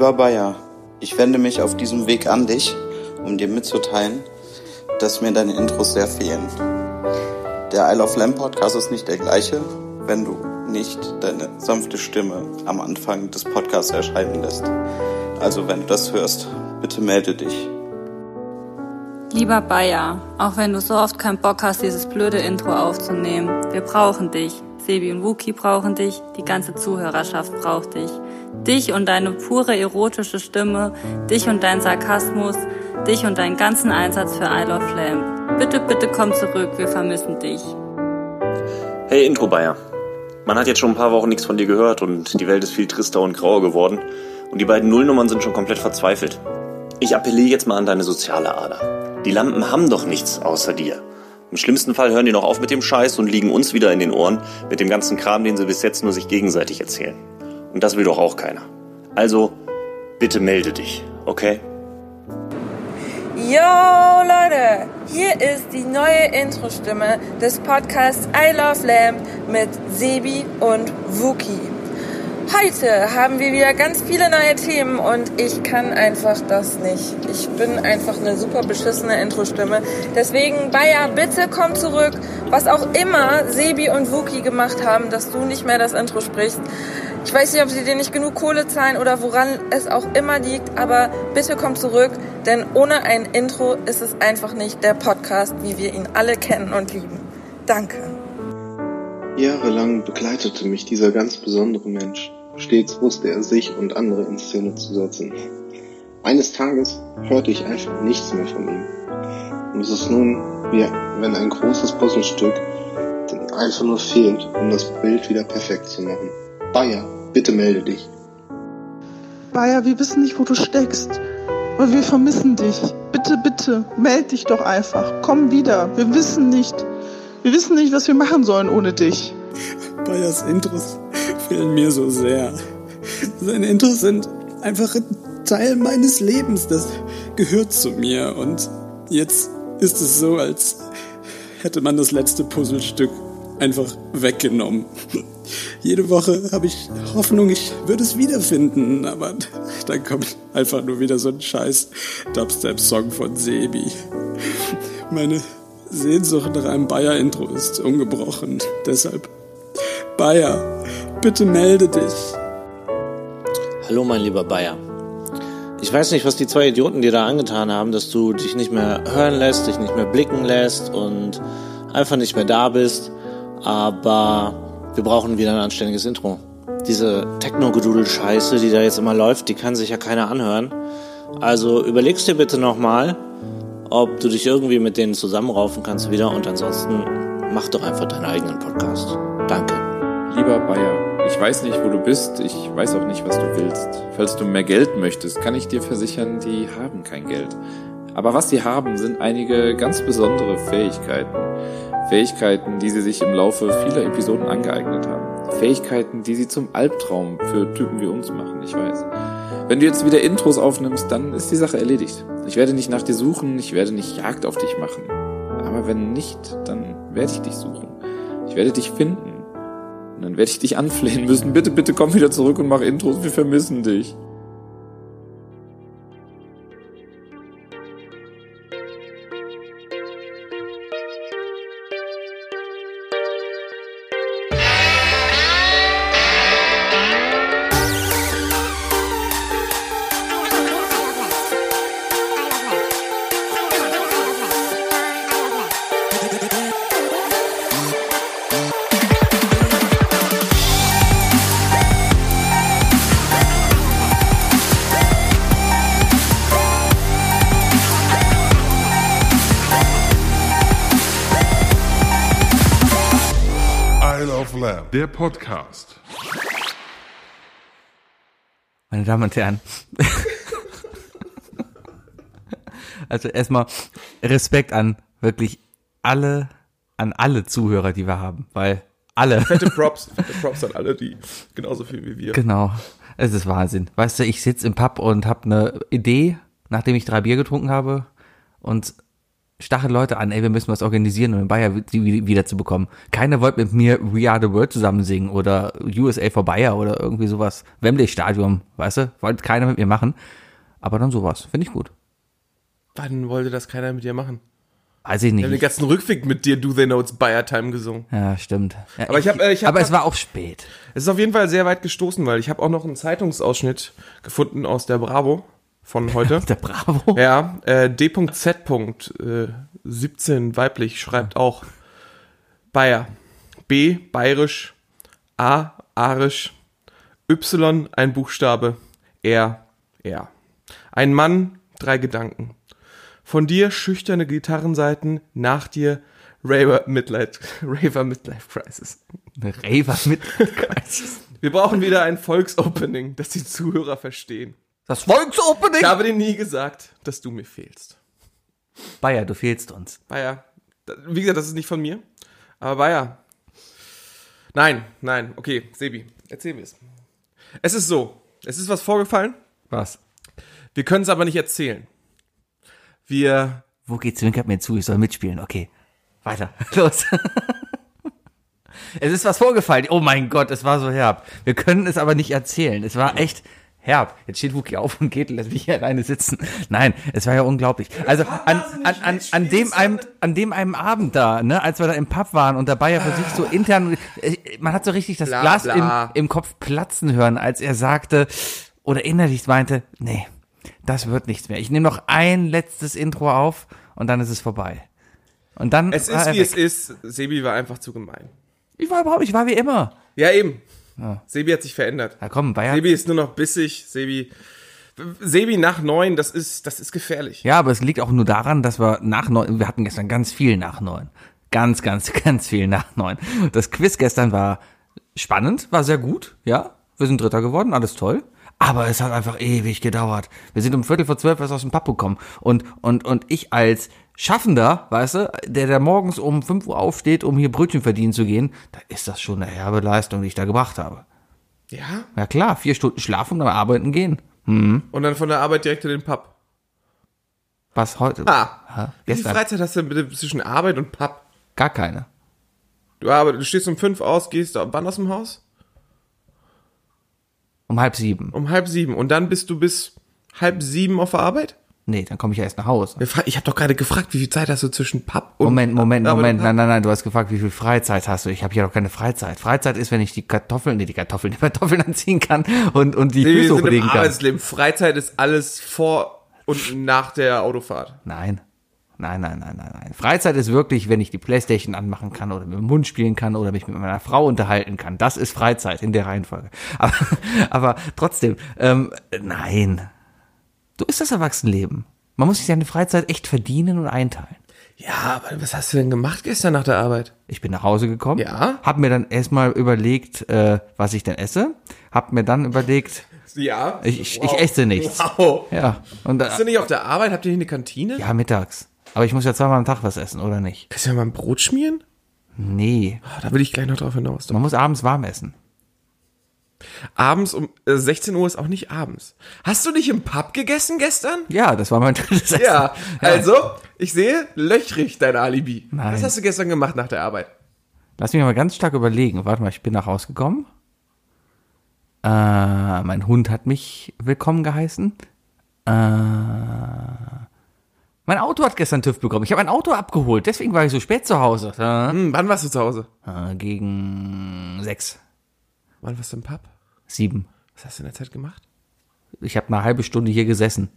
Lieber Bayer, ich wende mich auf diesem Weg an dich, um dir mitzuteilen, dass mir deine Intros sehr fehlen. Der I Love Lamb Podcast ist nicht der gleiche, wenn du nicht deine sanfte Stimme am Anfang des Podcasts erscheinen lässt. Also wenn du das hörst, bitte melde dich. Lieber Bayer, auch wenn du so oft keinen Bock hast, dieses blöde Intro aufzunehmen, wir brauchen dich. Sebi und Wookie brauchen dich, die ganze Zuhörerschaft braucht dich. Dich und deine pure erotische Stimme, dich und dein Sarkasmus, dich und deinen ganzen Einsatz für I Love Lamb. Bitte, bitte komm zurück, wir vermissen dich. Hey Intro Bayer. Man hat jetzt schon ein paar Wochen nichts von dir gehört und die Welt ist viel trister und grauer geworden und die beiden Nullnummern sind schon komplett verzweifelt. Ich appelliere jetzt mal an deine soziale Ader. Die Lampen haben doch nichts außer dir. Im schlimmsten Fall hören die noch auf mit dem Scheiß und liegen uns wieder in den Ohren mit dem ganzen Kram, den sie bis jetzt nur sich gegenseitig erzählen. Und das will doch auch keiner. Also, bitte melde dich, okay? Yo Leute, hier ist die neue Intro-Stimme des Podcasts I Love Lamb mit Sebi und Wookie. Heute haben wir wieder ganz viele neue Themen und ich kann einfach das nicht. Ich bin einfach eine super beschissene Intro-Stimme. Deswegen, Bayer, bitte komm zurück. Was auch immer Sebi und Wookie gemacht haben, dass du nicht mehr das Intro sprichst. Ich weiß nicht, ob sie dir nicht genug Kohle zahlen oder woran es auch immer liegt, aber bitte komm zurück, denn ohne ein Intro ist es einfach nicht der Podcast, wie wir ihn alle kennen und lieben. Danke. Jahrelang begleitete mich dieser ganz besondere Mensch. Stets wusste er sich und andere in Szene zu setzen. Eines Tages hörte ich einfach nichts mehr von ihm. Und es ist nun, wie wenn ein großes Puzzlestück einfach nur fehlt, um das Bild wieder perfekt zu machen. Bayer, bitte melde dich. Bayer, wir wissen nicht, wo du steckst. Aber wir vermissen dich. Bitte, bitte, melde dich doch einfach. Komm wieder. Wir wissen nicht. Wir wissen nicht, was wir machen sollen ohne dich. Bayers Intros fehlen mir so sehr. Seine Intros sind einfach ein Teil meines Lebens. Das gehört zu mir. Und jetzt ist es so, als hätte man das letzte Puzzlestück einfach weggenommen. Jede Woche habe ich Hoffnung, ich würde es wiederfinden, aber dann kommt einfach nur wieder so ein scheiß Dubstep-Song von Sebi. Meine Sehnsucht nach einem Bayer-Intro ist ungebrochen. Deshalb, Bayer, bitte melde dich. Hallo, mein lieber Bayer. Ich weiß nicht, was die zwei Idioten dir da angetan haben, dass du dich nicht mehr hören lässt, dich nicht mehr blicken lässt und einfach nicht mehr da bist. Aber wir brauchen wieder ein anständiges Intro. Diese Techno-Gedudel-Scheiße, die da jetzt immer läuft, die kann sich ja keiner anhören. Also überlegst dir bitte nochmal, ob du dich irgendwie mit denen zusammenraufen kannst wieder und ansonsten mach doch einfach deinen eigenen Podcast. Danke. Lieber Bayer, weiß nicht, wo du bist, ich weiß auch nicht, was du willst. Falls du mehr Geld möchtest, kann ich dir versichern, die haben kein Geld. Aber was sie haben, sind einige ganz besondere Fähigkeiten. Fähigkeiten, die sie sich im Laufe vieler Episoden angeeignet haben. Fähigkeiten, die sie zum Albtraum für Typen wie uns machen, ich weiß. Wenn du jetzt wieder Intros aufnimmst, dann ist die Sache erledigt. Ich werde nicht nach dir suchen, ich werde nicht Jagd auf dich machen. Aber wenn nicht, dann werde ich dich suchen. Ich werde dich finden. Und dann werde ich dich anflehen müssen. Bitte, bitte komm wieder zurück und mach Intros, wir vermissen dich. Der Podcast. Meine Damen und Herren. also erstmal Respekt an wirklich alle, an alle Zuhörer, die wir haben, weil alle. Fette Props, fette Props an alle, die genauso viel wie wir. Genau. Es ist Wahnsinn. Weißt du, ich sitze im Pub und habe eine Idee, nachdem ich drei Bier getrunken habe und stachelt Leute an, ey, wir müssen was organisieren, um den Bayer wi- wi- wiederzubekommen. Keiner wollte mit mir We Are the World zusammen singen oder USA for Bayer oder irgendwie sowas. Wembley Stadium, weißt du? Wollte keiner mit mir machen. Aber dann sowas. Finde ich gut. Wann wollte das keiner mit dir machen? Weiß ich Wir haben den nicht. ganzen Rückweg mit dir Do They Know It's Bayer Time gesungen. Ja, stimmt. Ja, Aber ich hab, äh, ich hab aber es war auch spät. Es ist auf jeden Fall sehr weit gestoßen, weil ich habe auch noch einen Zeitungsausschnitt gefunden aus der Bravo von heute. Der Bravo. Ja, äh, D.Z. Äh, 17 weiblich schreibt auch Bayer. B, bayerisch, A, arisch, Y, ein Buchstabe, R, R. Ein Mann, drei Gedanken. Von dir schüchterne Gitarrenseiten, nach dir Raver Midlife, Raver Midlife Crisis. Raver mit. Wir brauchen wieder ein Volksopening, das die Zuhörer verstehen. Das Volksopening! Ich habe dir nie gesagt, dass du mir fehlst. Bayer, du fehlst uns. Bayer, wie gesagt, das ist nicht von mir. Aber Bayer. Nein, nein, okay, Sebi, erzähl mir es. Es ist so, es ist was vorgefallen. Was? Wir können es aber nicht erzählen. Wir, Wo geht's zwinkert mir zu, ich soll mitspielen. Okay. Weiter. Los. es ist was vorgefallen. Oh mein Gott, es war so herb. Wir können es aber nicht erzählen. Es war echt herb. Jetzt steht Wookie auf und geht und lässt mich hier alleine sitzen. Nein, es war ja unglaublich. Also an, an, an, an dem einem, an dem einem Abend da, ne, als wir da im Pub waren und dabei ja für sich so intern, äh, man hat so richtig das Bla, Glas bla. Im, im Kopf platzen hören, als er sagte oder innerlich meinte, nee, das wird nichts mehr. Ich nehme noch ein letztes Intro auf und dann ist es vorbei. Und dann es ist wie weg. es ist. Sebi war einfach zu gemein. Ich war überhaupt, ich war wie immer. Ja, eben. Sebi hat sich verändert. Ja, komm, Bayer. Sebi ist nur noch bissig. Sebi, Sebi nach neun, das ist, das ist gefährlich. Ja, aber es liegt auch nur daran, dass wir nach neun, wir hatten gestern ganz viel nach neun. Ganz, ganz, ganz viel nach neun. Das Quiz gestern war spannend, war sehr gut, ja. Wir sind Dritter geworden, alles toll. Aber es hat einfach ewig gedauert. Wir sind um Viertel vor zwölf erst aus dem Pub gekommen. Und, und, und ich als Schaffender, weißt du, der da morgens um 5 Uhr aufsteht, um hier Brötchen verdienen zu gehen, da ist das schon eine herbe Leistung, die ich da gebracht habe. Ja? Ja klar, vier Stunden schlafen und dann arbeiten gehen. Mhm. Und dann von der Arbeit direkt in den Pub. Was heute? Ah. Ja, Wie viel. Freizeit hast du denn zwischen Arbeit und Pub? Gar keine. Du, arbeitest, du stehst um fünf aus, gehst wann aus dem Haus? Um halb sieben. Um halb sieben. Und dann bist du bis halb sieben auf der Arbeit? Nee, dann komme ich ja erst nach Hause. Ich habe doch gerade gefragt, wie viel Zeit hast du zwischen Pub und Moment, Moment, Moment. Pub? Nein, nein, nein, du hast gefragt, wie viel Freizeit hast du. Ich habe hier doch keine Freizeit. Freizeit ist, wenn ich die Kartoffeln, nee, die Kartoffeln, die Kartoffeln anziehen kann und, und die Nee, Füße hochlegen kann. Arbeitsleben. Freizeit ist alles vor und nach der Autofahrt. Nein. Nein, nein, nein, nein, nein. Freizeit ist wirklich, wenn ich die Playstation anmachen kann oder mit dem Hund spielen kann oder mich mit meiner Frau unterhalten kann. Das ist Freizeit in der Reihenfolge. Aber, aber trotzdem, ähm, nein. So ist das Erwachsenenleben. Man muss sich seine Freizeit echt verdienen und einteilen. Ja, aber was hast du denn gemacht gestern nach der Arbeit? Ich bin nach Hause gekommen, Ja? hab mir dann erstmal überlegt, äh, was ich denn esse, hab mir dann überlegt, Ja. ich, Wow. ich esse nichts. Wow. Ja, und Bist du nicht auf der Arbeit? Habt ihr hier eine Kantine? ja, mittags. Aber ich muss ja zweimal am Tag was essen, oder nicht? Kannst du ja mal ein Brot schmieren? Nee, Oh, da will ich gleich noch drauf hinaus. man muss abends warm essen. Abends um äh, 16 Uhr ist auch nicht abends. Hast du nicht im Pub gegessen gestern? Ja, das war mein drittes Essen. Ja, also, ich sehe löchrig dein Alibi. Nein. Was hast du gestern gemacht nach der Arbeit? Lass mich mal ganz stark überlegen. Warte mal, ich bin nach Hause gekommen. Äh, mein Hund hat mich willkommen geheißen. Äh, mein Auto hat gestern TÜV bekommen. Ich habe ein Auto abgeholt, deswegen war ich so spät zu Hause. Äh, Hm, wann warst du zu Hause? äh, gegen sechs, Wann warst du im Pub? sieben. Was hast du in der Zeit gemacht? Ich habe eine halbe Stunde hier gesessen.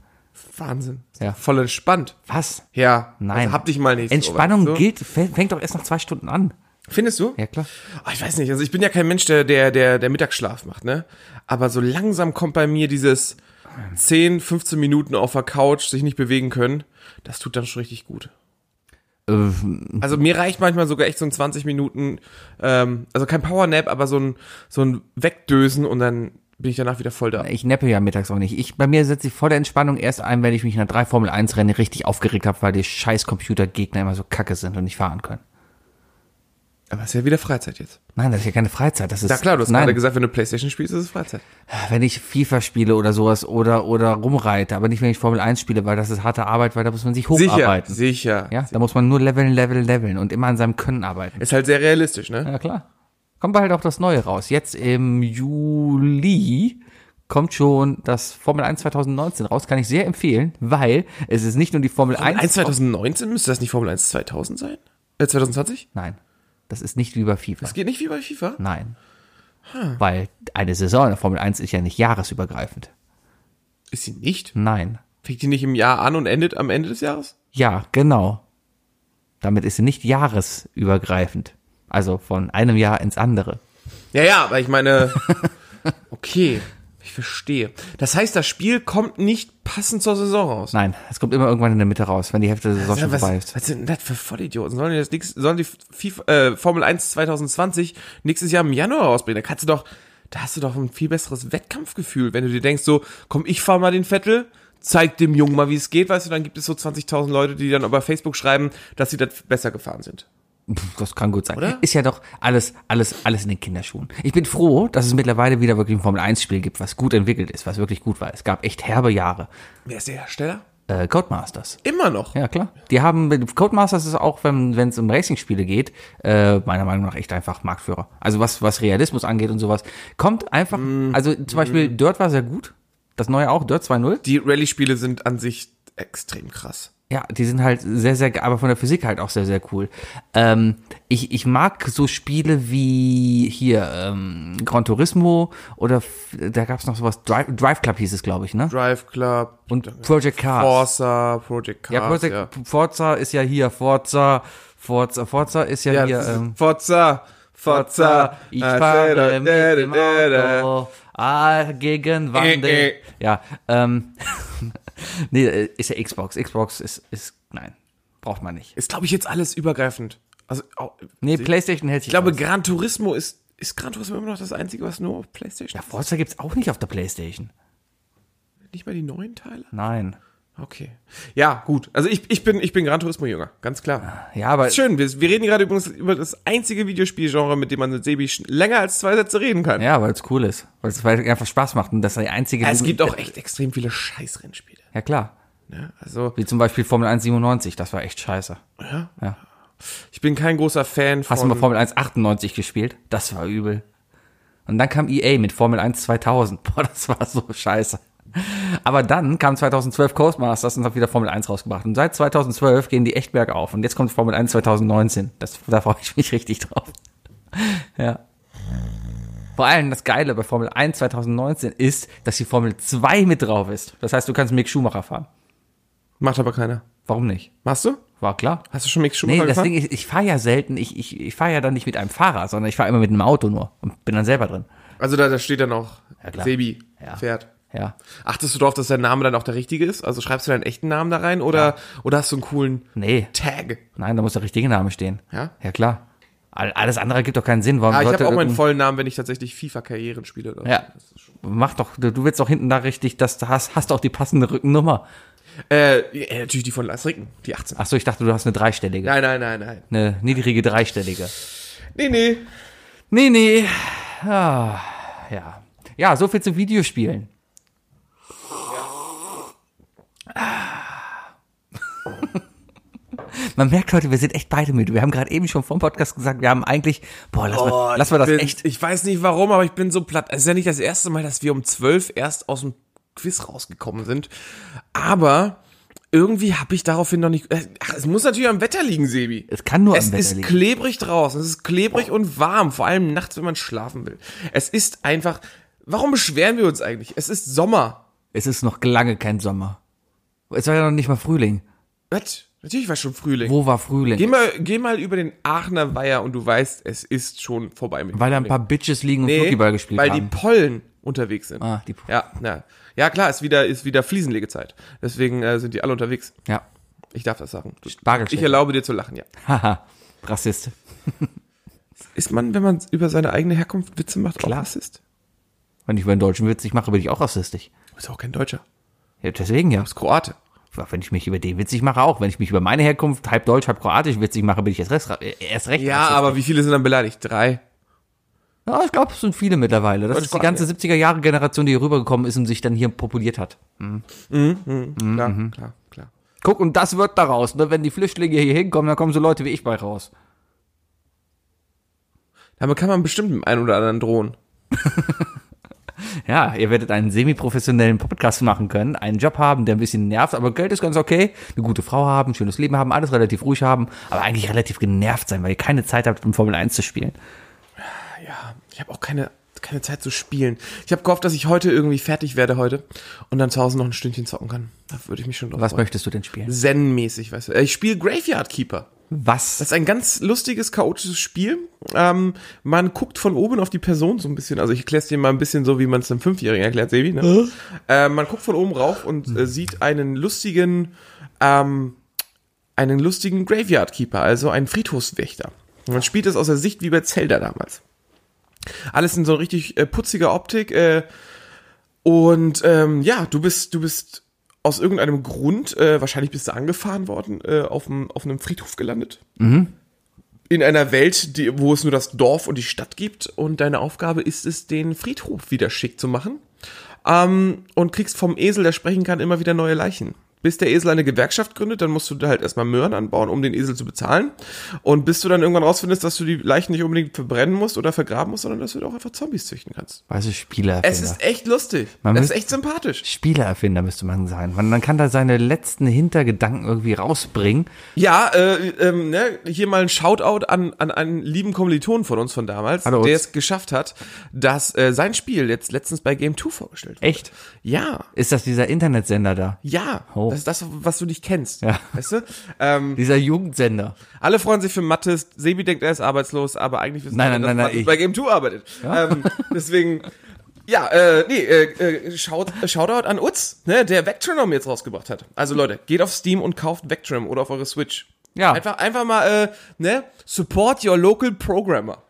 Wahnsinn. Ja. Voll entspannt. Was? Ja. Nein. Also hab dich mal nicht. Entspannung so. gilt, fä- fängt doch erst nach zwei Stunden an. Findest du? Ja, klar. Oh, ich weiß nicht, also ich bin ja kein Mensch, der, der, der, der Mittagsschlaf macht, ne? Aber so langsam kommt bei mir dieses 10, 15 Minuten auf der Couch, sich nicht bewegen können. Das tut dann schon richtig gut. Äh, Also mir reicht manchmal sogar echt so ein 20 Minuten, ähm, also kein Powernap, aber so ein, so ein Wegdösen und dann bin ich danach wieder voll da. Ich neppe ja mittags auch nicht. Ich, bei mir setzt die volle Entspannung erst ein, wenn ich mich in einer 3 Formel 1 Rennen richtig aufgeregt habe, weil die scheiß Computergegner immer so kacke sind und nicht fahren können. Aber es ist ja wieder Freizeit jetzt. Nein, das ist ja keine Freizeit. Das ist, Na klar, du hast nein, gerade gesagt, wenn du Playstation spielst, ist es Freizeit. wenn ich FIFA spiele oder sowas oder, oder rumreite, aber nicht, wenn ich Formel 1 spiele, weil das ist harte Arbeit, weil da muss man sich Sicher, hocharbeiten. sicher. Ja, da muss man nur leveln, leveln, leveln und immer an seinem Können arbeiten. Ist halt sehr realistisch, ne? Ja, klar. Kommt bald auch das Neue raus. Jetzt im Juli kommt schon das Formel 1 2019 raus. Kann ich sehr empfehlen, weil es ist nicht nur die Formel, Formel 1. 1 2019 müsste das nicht Formel 1 2000 sein? Äh, 2020? Nein, das ist nicht wie bei FIFA. Das geht nicht wie bei FIFA? Nein. Weil eine Saison in der Formel 1 ist ja nicht jahresübergreifend. Ist sie nicht? Nein. Fängt die nicht im Jahr an und endet am Ende des Jahres? Ja, genau. Damit ist sie nicht jahresübergreifend. Also von einem Jahr ins andere. Ja, ja, aber ich meine, okay, ich verstehe. Das heißt, das Spiel kommt nicht passend zur Saison raus. Nein, es kommt immer irgendwann in der Mitte raus, wenn die Hälfte der Saison schon was, vorbei ist. was sind denn das für Vollidioten? Sollen die, das nix, sollen die FIFA, äh, Formel 1 2020 nächstes Jahr im Januar rausbringen? Da kannst du doch, da hast du doch ein viel besseres Wettkampfgefühl, wenn du dir denkst, so, komm, ich fahr mal den Vettel, zeig dem Jungen mal, wie es geht, weißt du, dann gibt es so 20.000 Leute, die dann über Facebook schreiben, dass sie das besser gefahren sind. Das kann gut sein. Oder? Ist ja doch alles, alles, alles in den Kinderschuhen. Ich bin froh, dass es mittlerweile wieder wirklich ein Formel-1-Spiel gibt, was gut entwickelt ist, was wirklich gut war. Es gab echt herbe Jahre. Wer ist der Hersteller? Äh, Codemasters. Immer noch. Ja, klar. Die haben, Codemasters ist auch, wenn es um Racing-Spiele geht, äh, meiner Meinung nach echt einfach Marktführer. Also was, was Realismus angeht und sowas. Kommt einfach, also zum Beispiel Dirt war sehr gut. Das neue auch, Dirt 2.0. Die Rallye-Spiele sind an sich extrem krass. Ja, die sind halt sehr, sehr, aber von der Physik halt auch sehr, sehr cool. Ähm, ich, ich mag so Spiele wie hier ähm, Gran Turismo oder da gab's noch sowas, Drive, Drive Club hieß es, glaube ich, ne? Drive Club. Und Project Cars. Forza, Project Cars. ja, Project Forza ist ja hier, Forza, Forza, Forza ist ja, Ja, hier, ähm, Forza, Forza. ich Ah, fahre mit dem. Auto, ah, gegen Wandel. Äh, äh. Ja, ähm, nee, äh, ist ja Xbox. Xbox ist, ist, nein, braucht man nicht. Ist, glaube ich, jetzt alles übergreifend. Also, auch, Nee, Playstation hält sich ich glaube, raus. Gran Turismo ist, ist Gran Turismo immer noch das einzige, was nur auf Playstation Ja, Forza gibt's auch nicht auf der Playstation. Nicht mal die neuen Teile? Nein. Okay. Ja, gut. Also ich, ich bin, ich bin Gran Turismo Jünger, ganz klar. Ja, aber Ist schön. Wir, wir reden gerade übrigens über das einzige Videospielgenre, mit dem man mit Sebi länger als zwei Sätze reden kann. ja, weil es cool ist, weil es weil es einfach Spaß macht und das ist die einzige. es gibt auch echt extrem viele Scheißrennspiele. Ja klar, Ne? Also, wie zum Beispiel Formel 1 97, das war echt scheiße. ja. Ja. Ich bin kein großer Fan von. Hast du mal Formel 1 98 gespielt? Das war übel. Und dann kam EA mit Formel 1 2000. Boah, das war so scheiße. Aber dann kam 2012 Codemasters und hat wieder Formel 1 rausgebracht. Und seit 2012 gehen die echt bergauf. Und jetzt kommt Formel 1 2019. Das, da freue ich mich richtig drauf. Ja. Vor allem das Geile bei Formel 1 2019 ist, dass die Formel 2 mit drauf ist. Das heißt, du kannst Mick Schumacher fahren. Macht aber keiner. Warum nicht? Machst du? War klar. Hast du schon Mick Schumacher Nee, das gefahren? Ding ist, ich fahre ja selten, ich, ich, ich fahre ja dann nicht mit einem Fahrer, sondern ich fahre immer mit einem Auto nur und bin dann selber drin. Also da, da steht dann auch Ja. Sebi Ja. fährt. Ja. Achtest du darauf, dass dein Name dann auch der richtige ist? Also schreibst du deinen echten Namen da rein oder, oder hast du einen coolen Nee. Tag? Nein, da muss der richtige Name stehen. Ja? Ja, klar. All- Alles andere gibt doch keinen Sinn. Warum Ah, ich habe auch meinen vollen Namen, wenn ich tatsächlich FIFA-Karrieren spiele. Oder? Ja. Mach doch, du, du willst doch hinten da richtig, das hast, hast auch die passende Rückennummer. Äh, ja, natürlich die von Lars Ricken, die 18. Ach so, ich dachte, du hast eine dreistellige. Nein, nein, nein, nein. Eine niedrige dreistellige. Nee, nee. Nee, nee. Ah, ja. Ja, so viel zu Videospielen. Man merkt heute, wir sind echt beide müde. Wir haben gerade eben schon vom Podcast gesagt, wir haben eigentlich, boah, lass, mal, lass mal das bin, echt. Ich weiß nicht warum, aber ich bin so platt. Es ist ja nicht das erste Mal, dass wir um 12 erst aus dem Quiz rausgekommen sind. Aber irgendwie habe ich daraufhin noch nicht. Ach, es muss natürlich am Wetter liegen, Sebi. Es kann nur es am Wetter ist liegen. klebrig draußen. Es ist klebrig und warm, vor allem nachts, wenn man schlafen will. Es ist einfach. Warum beschweren wir uns eigentlich? Es ist Sommer. Es ist noch lange kein Sommer. Es war ja noch nicht mal Frühling. Was? Natürlich war schon Frühling. Wo war Frühling? Geh mal, geh mal über den Aachener Weiher und du weißt, es ist schon vorbei mit Weil da ein paar Bitches liegen und Nee, Flunkyball gespielt weil haben. die Pollen unterwegs sind. Ah, die- ja, ja. ja, klar, ist wieder, ist wieder Fliesenlegezeit. Deswegen äh, sind die alle unterwegs. ja. Ich darf das sagen. Du, ich erlaube dir zu lachen, ja. Haha. Rassist. Ist man, wenn man über seine eigene Herkunft Witze macht, Klar. auch Rassist? Wenn ich über einen deutschen Witz nicht mache, bin ich auch rassistisch. Du bist auch kein Deutscher. Ja, deswegen ja. Du bist Kroate. Wenn ich mich über den witzig mache, auch. Wenn ich mich über meine Herkunft, halb deutsch, halb kroatisch witzig mache, bin ich erst, recht- äh, erst recht. Ja, aber wie viele sind dann beleidigt? Drei. Ja, ich glaube, es sind viele mittlerweile. Das Deutsch, ist die ganze 70er-Jahre-Generation, die hier rübergekommen ist und sich dann hier populiert hat. Mhm. Mhm, mhm, klar, klar, klar. Guck, und das wird daraus, ne? Wenn die Flüchtlinge hier hinkommen, dann kommen so Leute wie ich bei raus. Damit kann man bestimmt dem einen oder anderen drohen. Ja, ihr werdet einen semi-professionellen Podcast machen können, einen Job haben, der ein bisschen nervt, aber Geld ist ganz okay, eine gute Frau haben, ein schönes Leben haben, alles relativ ruhig haben, aber eigentlich relativ genervt sein, weil ihr keine Zeit habt, um Formel 1 zu spielen. Ja, ich habe auch keine, keine Zeit zu spielen. Ich habe gehofft, dass ich heute irgendwie fertig werde heute und dann zu Hause noch ein Stündchen zocken kann. Da würde ich mich schon drauf Was freuen. möchtest du denn spielen? Zen-mäßig, weißt du. Äh, Ich spiele Graveyard Keeper. Was? Das ist ein ganz lustiges, chaotisches Spiel. Ähm, man guckt von oben auf die Person so ein bisschen. Also ich erkläre es dir mal ein bisschen so, wie man es einem Fünfjährigen erklärt, Sebi. Ne? Äh, man guckt von oben rauf und äh, sieht einen lustigen, ähm, einen lustigen Graveyard Keeper, also einen Friedhofswächter. Und man spielt es aus der Sicht wie bei Zelda damals. Alles in so richtig äh, putziger Optik. Äh, und ähm, ja, du bist, du bist aus irgendeinem Grund, äh, wahrscheinlich bist du angefahren worden, äh, auf, dem, auf einem Friedhof gelandet. Mhm. In einer Welt, die, wo es nur das Dorf und die Stadt gibt. Und deine Aufgabe ist es, den Friedhof wieder schick zu machen. Ähm, und kriegst vom Esel, der sprechen kann, immer wieder neue Leichen. Bis der Esel eine Gewerkschaft gründet, dann musst du halt erstmal Möhren anbauen, um den Esel zu bezahlen. Und bis du dann irgendwann rausfindest, dass du die Leichen nicht unbedingt verbrennen musst oder vergraben musst, sondern dass du auch einfach Zombies züchten kannst. Also Spielererfinder. Es ist echt lustig. Man es ist echt sympathisch. Spielererfinder müsste man sein. Man, man kann da seine letzten Hintergedanken irgendwie rausbringen. Ja, äh, ähm, ne, hier mal ein Shoutout an, an einen lieben Kommiliton von uns von damals, Hallo, der es geschafft hat, dass äh, sein Spiel jetzt letztens bei Game 2 vorgestellt wurde. Echt? Ja, Ist das dieser Internetsender da? ja. Oh. Das ist das, was du nicht kennst. Ja. Weißt du? Ähm, Dieser Jugendsender. alle freuen sich für Mattes. Sebi denkt, er ist arbeitslos, aber eigentlich wissen Nein, alle, nein, dass nein, nein, Mattes ich- bei Game 2 arbeitet. Ähm, deswegen, ja, äh, nee, äh, äh, Shout, äh, Shoutout an Utz, ne, der Vectronom jetzt rausgebracht hat. Also Leute, geht auf Steam und kauft Vectrom oder auf eure Switch. Ja. Einfach, einfach mal, äh, ne, support your local programmer.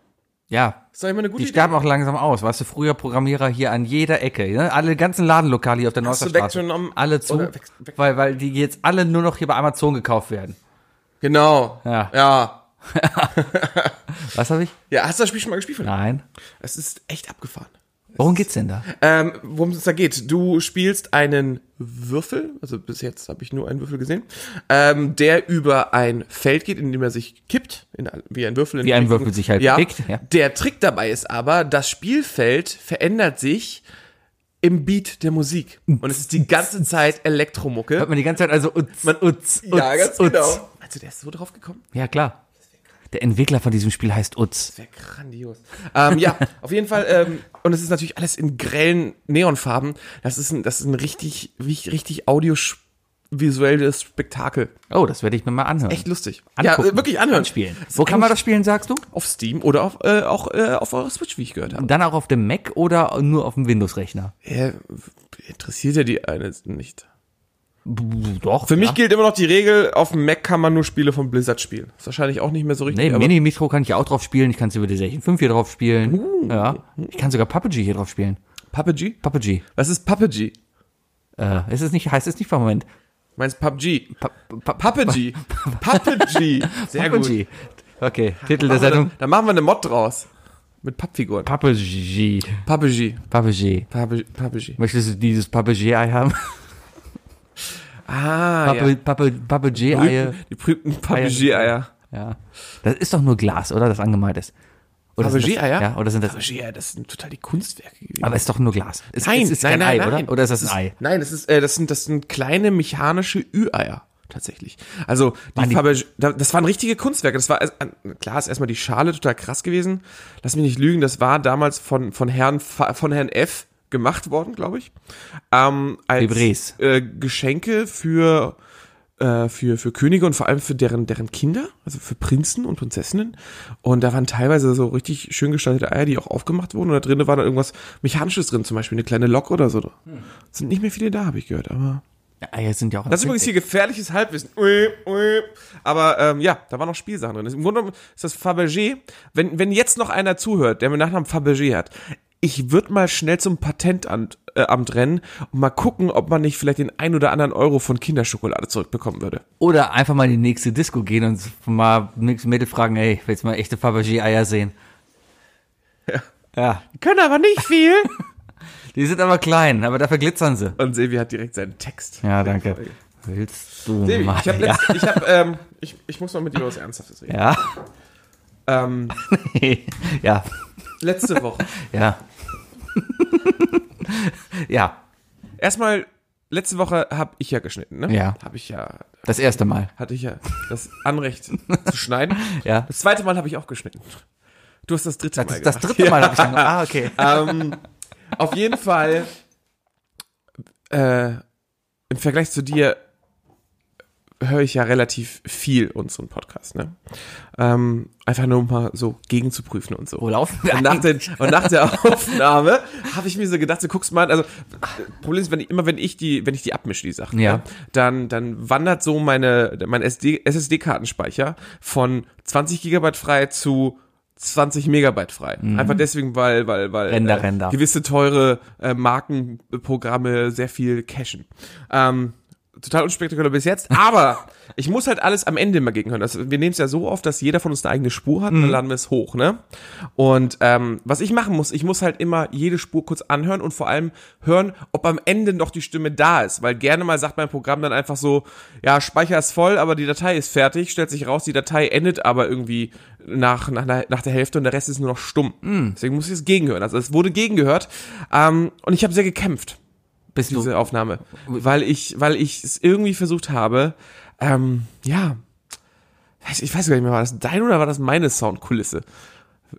Ja. Ist doch immer eine gute Die Idee. sterben auch langsam aus. Weißt du, früher Programmierer hier an jeder Ecke. Ne? Alle ganzen Ladenlokale hier auf der weggenommen? Alle zu. Weg- weg- weil, weil die jetzt alle nur noch hier bei Amazon gekauft werden. Genau. Ja. Ja. Was habe ich? Ja, hast du das Spiel schon mal gespielt? Nein. Es ist echt abgefahren. Worum geht's denn da? Ähm, worum es da geht. Du spielst einen Würfel, also bis jetzt habe ich nur einen Würfel gesehen, ähm, der über ein Feld geht, in dem er sich kippt, in, wie ein Würfel. In Wie ein Würfel sich halt ja. kickt, ja. Der Trick dabei ist aber, das Spielfeld verändert sich im Beat der Musik. Und es ist die ganze Zeit Elektromucke. Hört man die ganze Zeit also Utz, Man- Utz, ja, Utz, ganz Utz. genau. Du, der ist so drauf gekommen? Ja, klar. Der Entwickler von diesem Spiel heißt Utz. Wäre grandios. ähm, ja, auf jeden Fall. Ähm, und es ist natürlich alles in grellen Neonfarben. Das ist ein, das ist ein richtig, richtig, audiovisuelles Spektakel. Oh, das werde ich mir mal anhören. Echt lustig. Angucken. Ja, wirklich anhören. Das ist Wo kann man das spielen, sagst du? Auf Steam oder auf, äh, auch äh, auf eurer Switch, wie ich gehört habe. Dann auch auf dem Mac oder nur auf dem Windows-Rechner? Äh, interessiert ja die eine nicht. Doch. Für mich ja. gilt immer noch die Regel, auf dem Mac kann man nur Spiele von Blizzard spielen. Ist wahrscheinlich auch nicht mehr so richtig. Nee, aber- Mini Metro kann ich auch drauf spielen. Ich kann Civilization 5 hier drauf spielen. Uh. Ja. Ich kann sogar PUBG hier drauf spielen. PUBG? PUBG. Was ist PUBG? Äh, ist es nicht, heißt es nicht, Moment. Meinst PUBG? PUBG. PUBG. Sehr gut. Okay, Titel der Sendung. dann, dann machen wir eine Mod draus. Mit Pappfiguren. PUBG. PUBG. PUBG. PUBG. PUBG. Möchtest du dieses PUBG-Ei haben? Ah, ja. PUBG-Eier. Die berühmten PUBG-Eier. Ja. Das ist doch nur Glas, oder? Das angemeint ist. Oder PUBG-Eier? Ja, oder sind das. PUBG-Eier, das sind total die Kunstwerke gewesen. Aber es ist doch nur Glas. Es, nein, ist nein, kein nein, Ei, nein. oder? Oder ist das ein ist, Ei? Nein, das ist, äh, das sind, das sind kleine mechanische Ü-Eier. Tatsächlich. Also, die, die- da- das waren richtige Kunstwerke. Das war, klar, ist erstmal die Schale total krass gewesen. Lass mich nicht lügen, das war damals von, von Herrn, von Herrn F gemacht worden, glaube ich. Ähm, als äh, Geschenke für, äh, für, für Könige und vor allem für deren, deren Kinder, also für Prinzen und Prinzessinnen. Und da waren teilweise so richtig schön gestaltete Eier, die auch aufgemacht wurden. Und da drinnen war dann irgendwas Mechanisches drin, zum Beispiel eine kleine Lok oder so. Sind nicht mehr viele da, habe ich gehört, aber. Ja, Eier sind ja auch. Das ist übrigens hier gefährliches Halbwissen. Ui, ui. Aber ähm, ja, da waren noch Spielsachen drin. Im Grunde genommen ist das Fabergé. Wenn, wenn jetzt noch einer zuhört, der mit Nachnamen Fabergé hat, ich würde mal schnell zum Patentamt äh, rennen und mal gucken, ob man nicht vielleicht den ein oder anderen Euro von Kinderschokolade zurückbekommen würde. Oder einfach mal in die nächste Disco gehen und mal nächste Mädel fragen, ey, willst du mal echte Fabergé-Eier sehen? Ja. Ja. Können aber nicht viel. Die sind aber klein, aber dafür glitzern sie. Und Sevi hat direkt seinen Text. Ja, danke. Willst du Sevi, mal? ich habe ja. ich hab, ähm, ich, ich muss mal mit dir was Ernsthaftes reden. ja. Ähm, ja. letzte Woche. Ja. ja. Erstmal, letzte Woche habe ich ja geschnitten, ne? Ja. Habe ich ja, Das erste Mal. hatte ich ja das Anrecht zu schneiden. Ja. Das zweite Mal habe ich auch geschnitten. Du hast das dritte Mal Das, das gemacht. dritte Mal habe ich dann. Ah, okay. ähm, auf jeden Fall, äh, im Vergleich zu dir höre ich ja relativ viel unseren Podcast, ne? Ähm, einfach nur um mal so gegenzuprüfen und so. Wo laufen wir und nach, den, und nach der Aufnahme habe ich mir so gedacht, du guckst mal, also Problem ist, wenn ich, immer wenn ich die, wenn ich die abmische, die Sachen, Ja. ne, dann, dann wandert so meine, mein SD, SSD-Kartenspeicher von 20 Gigabyte frei zu 20 Megabyte frei. Einfach deswegen, weil, weil, weil Mhm. Render, äh, Render. gewisse teure äh, Markenprogramme sehr viel cachen. Ähm, total unspektakulär bis jetzt, aber ich muss halt alles am Ende immer gegenhören. Das, wir nehmen es ja so oft, dass jeder von uns eine eigene Spur hat, Mhm. dann laden wir es hoch, ne? Und ähm, was ich machen muss, ich muss halt immer jede Spur kurz anhören und vor allem hören, ob am Ende noch die Stimme da ist, weil gerne mal sagt mein Programm dann einfach so, ja, Speicher ist voll, aber die Datei ist fertig, stellt sich raus, die Datei endet aber irgendwie nach, nach, nach der Hälfte und der Rest ist nur noch stumm. Mhm. Deswegen muss ich es gegenhören. Also es wurde gegengehört ähm, und ich habe sehr gekämpft Bist diese du? Aufnahme, weil ich, weil ich es irgendwie versucht habe, ähm, ja, ich weiß gar nicht mehr, war das deine oder war das meine Soundkulisse,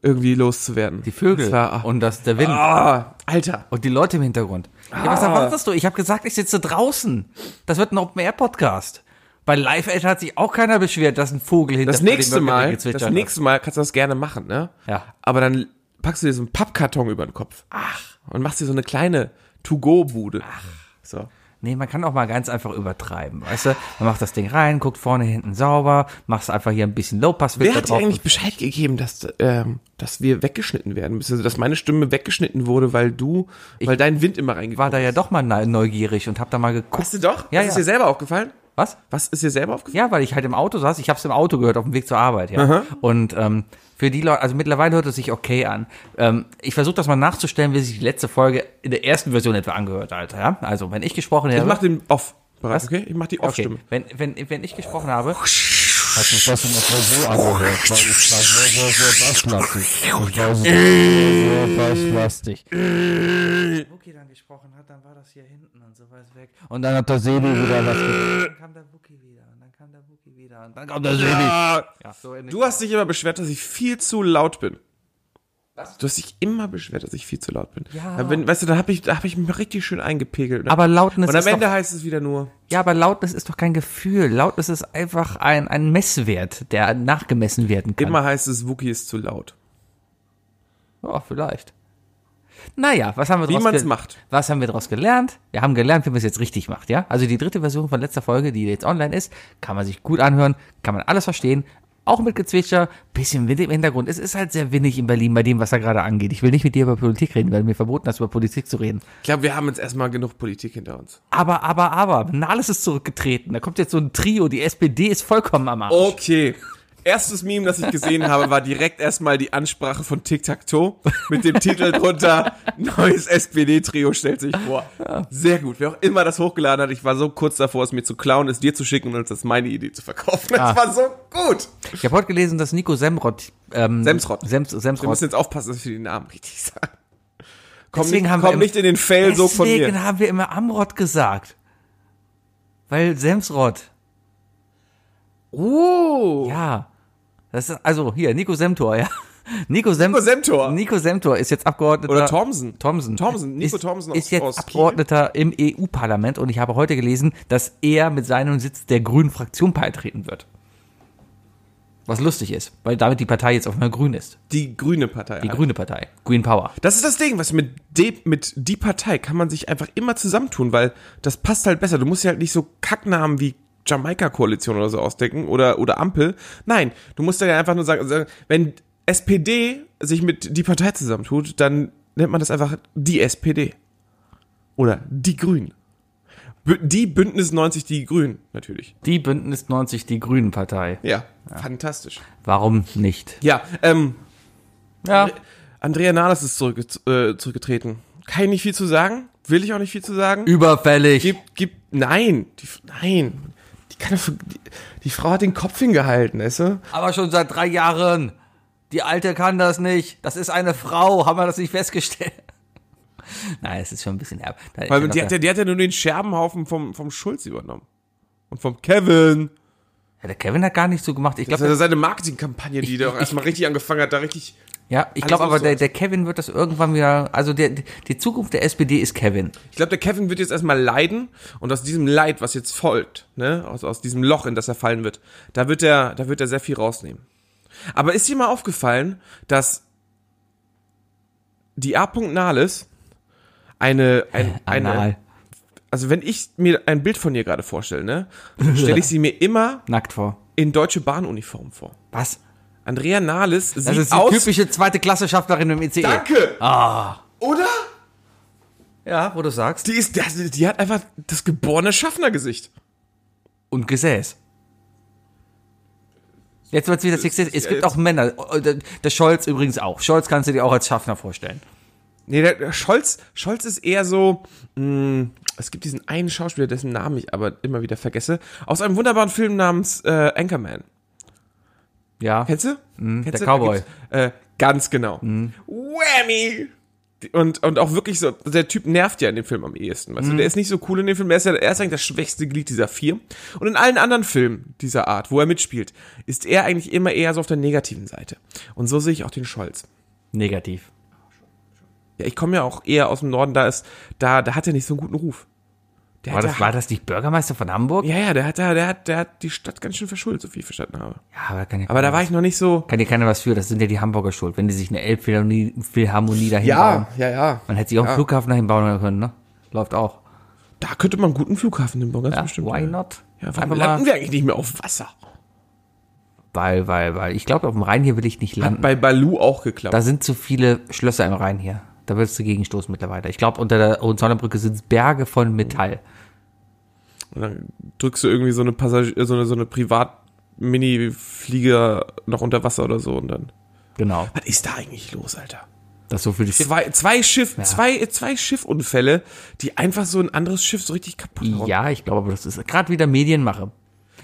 irgendwie loszuwerden? Die Vögel Das war, und das der Wind ah, Alter, und die Leute im Hintergrund. Ja, was erwartest du? Ich habe gesagt, ich sitze draußen. Das wird ein Open Air Podcast. Bei Live Aid hat sich auch keiner beschwert, dass ein Vogel hinter das nächste Mal, das nächste Mal kannst du das gerne machen, ne? Ja. Aber dann packst du dir so einen Pappkarton über den Kopf. Ach. Und machst dir so eine kleine To-Go-Bude. Ach. So. Nee, man kann auch mal ganz einfach übertreiben, weißt du? Man macht das Ding rein, guckt vorne, hinten sauber, machst einfach hier ein bisschen Low-Pass-Filter Wer hat dir eigentlich Bescheid gegeben, dass, ähm, dass wir weggeschnitten werden? Also, dass meine Stimme weggeschnitten wurde, weil du, weil dein Wind immer reingekommen war da ja doch mal ne- neugierig und hab da mal geguckt. Hast du doch? Ja, Was ja. ist dir selber aufgefallen? Was? Was ist dir selber aufgefallen? Ja, weil ich halt im Auto saß. Ich habe es im Auto gehört, auf dem Weg zur Arbeit, ja. Und ähm, für die Leute, also mittlerweile hört es sich okay an. Ähm, ich versuche das mal nachzustellen, wie sich die letzte Folge in der ersten Version etwa angehört, Alter. Ja? Also wenn ich gesprochen Ich habe. mach den Off. Bereich, Was? okay? Ich mach die okay, Off-Stimme. wenn, wenn, wenn ich gesprochen habe, Hat sich das in etwa so angehört, weil ich war sehr, sehr, sehr basslastig. Ich war sehr, sehr, basslastig. Wookie dann gesprochen hat, dann war das hier hinten und so weit weg. Und dann hat der Sebi wieder was gesagt. Dann kam der Wookie wieder und dann kam der Wookie wieder und dann kam der Sebi. Ah, Ja, so du hast dich immer beschwert, dass ich viel zu laut bin. Was? Du hast dich immer beschwert, dass ich viel zu laut bin. Ja. Da bin, weißt du, da habe ich, da hab ich mich richtig schön eingepegelt. Ne? Aber Lautness Und am ist Ende doch- heißt es wieder nur, Ja, aber Lautness ist doch kein Gefühl. Lautness ist einfach ein, ein Messwert, der nachgemessen werden kann. immer heißt es, Wookie ist zu laut. Ja, vielleicht. Naja, was haben wir Wie ge- macht. Was haben wir daraus gelernt? Wir haben gelernt, wie man es jetzt richtig macht, ja? Also die dritte Version von letzter Folge, die jetzt online ist, kann man sich gut anhören, kann man alles verstehen, auch mit Gezwitscher, bisschen Wind im Hintergrund. Es ist halt sehr windig in Berlin bei dem, was da gerade angeht. Ich will nicht mit dir über Politik reden, weil du mir verboten hast, über Politik zu reden. Ich glaube, wir haben jetzt erstmal genug Politik hinter uns. Aber, aber, aber, Nahles ist zurückgetreten. Da kommt jetzt so ein Trio, die SPD ist vollkommen am Arsch. Okay. Erstes Meme, das ich gesehen habe, war direkt erstmal die Ansprache von Tic Tac Toe mit dem Titel drunter Neues SPD-Trio stellt sich vor. Sehr gut. Wer auch immer das hochgeladen hat, ich war so kurz davor, es mir zu klauen, es dir zu schicken und uns das meine Idee zu verkaufen. Das Ah. war so gut. Ich habe heute gelesen, dass Nico Semrott, ähm, Semsrott. Sems, Wir Semsrott müssen jetzt aufpassen, dass wir den Namen richtig sagen. Komm, Deswegen nicht, haben wir komm im- nicht in den Fail so von Deswegen mir. haben wir immer Amrod gesagt. Weil Semsrott. Oh. Ja. Das ist, also hier, Nico Semtor, ja. Nico, Sem Nico Semtor. Nico Semtor ist jetzt Abgeordneter. Oder Thomsen. Thomsen. Thomsen, Nico ist, Thomsen aus- Ist jetzt aus Abgeordneter im EU-Parlament und ich habe heute gelesen, dass er mit seinem Sitz der grünen Fraktion beitreten wird. Was lustig ist, weil damit die Partei jetzt auf einmal grün ist. Die grüne Partei. Die grüne Partei. Green Power. Das ist das Ding, was mit de, mit die Partei kann man sich einfach immer zusammentun, weil das passt halt besser. Du musst ja halt nicht so Kacknamen wie Jamaika-Koalition oder so ausdenken oder, oder Ampel. Nein, du musst ja einfach nur sagen, also, wenn SPD sich mit die Partei zusammentut, dann nennt man das einfach die SPD. Oder die Grünen. Die Bündnis 90 Die Grünen, natürlich. Die Bündnis 90, die Grünen-Partei. Ja, fantastisch. Warum nicht? Ja, ähm, Ja. Andrea Nahles ist zurück, äh, zurückgetreten. Kann ich nicht viel zu sagen. Will ich auch nicht viel zu sagen. Überfällig. Gib, gib, nein, die, nein. Die, kann, doch- die, die Frau hat den Kopf hingehalten, weißt du? Aber schon seit drei Jahren. Die Alte kann das nicht. Das ist eine Frau. Haben wir das nicht festgestellt? Nein, es ist schon ein bisschen herb. Da ja Weil die hat, der, ja, die hat ja nur den Scherbenhaufen vom, vom Schulz übernommen. Und vom Kevin. ja, der Kevin hat gar nicht so gemacht. Ich Das ist glaube, seine Marketingkampagne, die doch erstmal richtig angefangen hat, da richtig. Ja, ich glaube aber, der, auszureißen. der Kevin wird das irgendwann wieder, also der, die Zukunft der SPD ist Kevin. Ich glaube, der Kevin wird jetzt erstmal leiden und aus diesem Leid, was jetzt folgt, ne, aus, aus diesem Loch, in das er fallen wird, da wird er, da wird er sehr viel rausnehmen. Aber ist dir mal aufgefallen, dass die A. Nahles eine, ein, eine, Anal. also wenn ich mir ein Bild von ihr gerade vorstelle, ne, stelle ich sie mir immer Nackt vor. in deutsche Bahnuniform vor. Was? Andrea Nahles sieht Das ist die aus. typische zweite Klasse Schaffnerin im ICE. Danke! Ah. Oder? Ja, wo du sagst. Die ist, die, die hat einfach das geborene Schaffnergesicht. Und Gesäß. Jetzt wird's wieder sexistisch. Es gibt auch Männer. Der Scholz übrigens auch. Scholz kannst du dir auch als Schaffner vorstellen. Nee, der, der Scholz, Scholz ist eher so, mh, es gibt diesen einen Schauspieler, dessen Namen ich aber immer wieder vergesse, aus einem wunderbaren Film namens äh, Anchorman. Ja. Kennst du? Mhm, Kennst der du? Cowboy. Äh, ganz genau. Whammy! Und, und auch wirklich so, der Typ nervt ja in dem Film am ehesten. Weißt du? Mhm. Der ist nicht so cool in dem Film, er ist ja er ist eigentlich das schwächste Glied dieser vier. Und in allen anderen Filmen dieser Art, wo er mitspielt, ist er eigentlich immer eher so auf der negativen Seite. Und so sehe ich auch den Scholz. Negativ. Ja, ich komme ja auch eher aus dem Norden, da ist, da, da hat er nicht so einen guten Ruf. Der War hat das, da- war das nicht Bürgermeister von Hamburg? Ja, ja, der hat der hat, der hat die Stadt ganz schön verschuldet, so viel ich verstanden habe. Ja, aber, kann ja Aber da war ich noch nicht so. Kann dir keiner was für, das sind ja die Hamburger schuld, wenn die sich eine Elbphilharmonie Philharmonie dahin Ja, bauen. ja, ja. Man hätte sich auch Ja. einen Flughafen dahin bauen können, ne? Läuft auch. Da könnte man einen guten Flughafen hinbauen, ganz Ja, bestimmt. why ja. not? Ja, warum Einfach landen mal, wir eigentlich nicht mehr auf Wasser? weil, weil, weil, ich glaube, auf dem Rhein hier will ich nicht Hat landen. bei Balu auch geklappt. Da sind zu viele Schlösser im Rhein hier. Da würdest du gegenstoßen mittlerweile. Ich glaube, unter der Hohenzollernbrücke sind es Berge von Metall. Und dann drückst du irgendwie so eine Passagier, so eine, so eine Privat-Mini-Flieger noch unter Wasser oder so und dann. Genau. Was ist da eigentlich los, Alter? Das so für die Zwei, zwei Schiff, zwei, zwei Schiffunfälle, die einfach so ein anderes Schiff so richtig kaputt hauen. Ja, ich glaube, aber das ist gerade wieder Medienmache.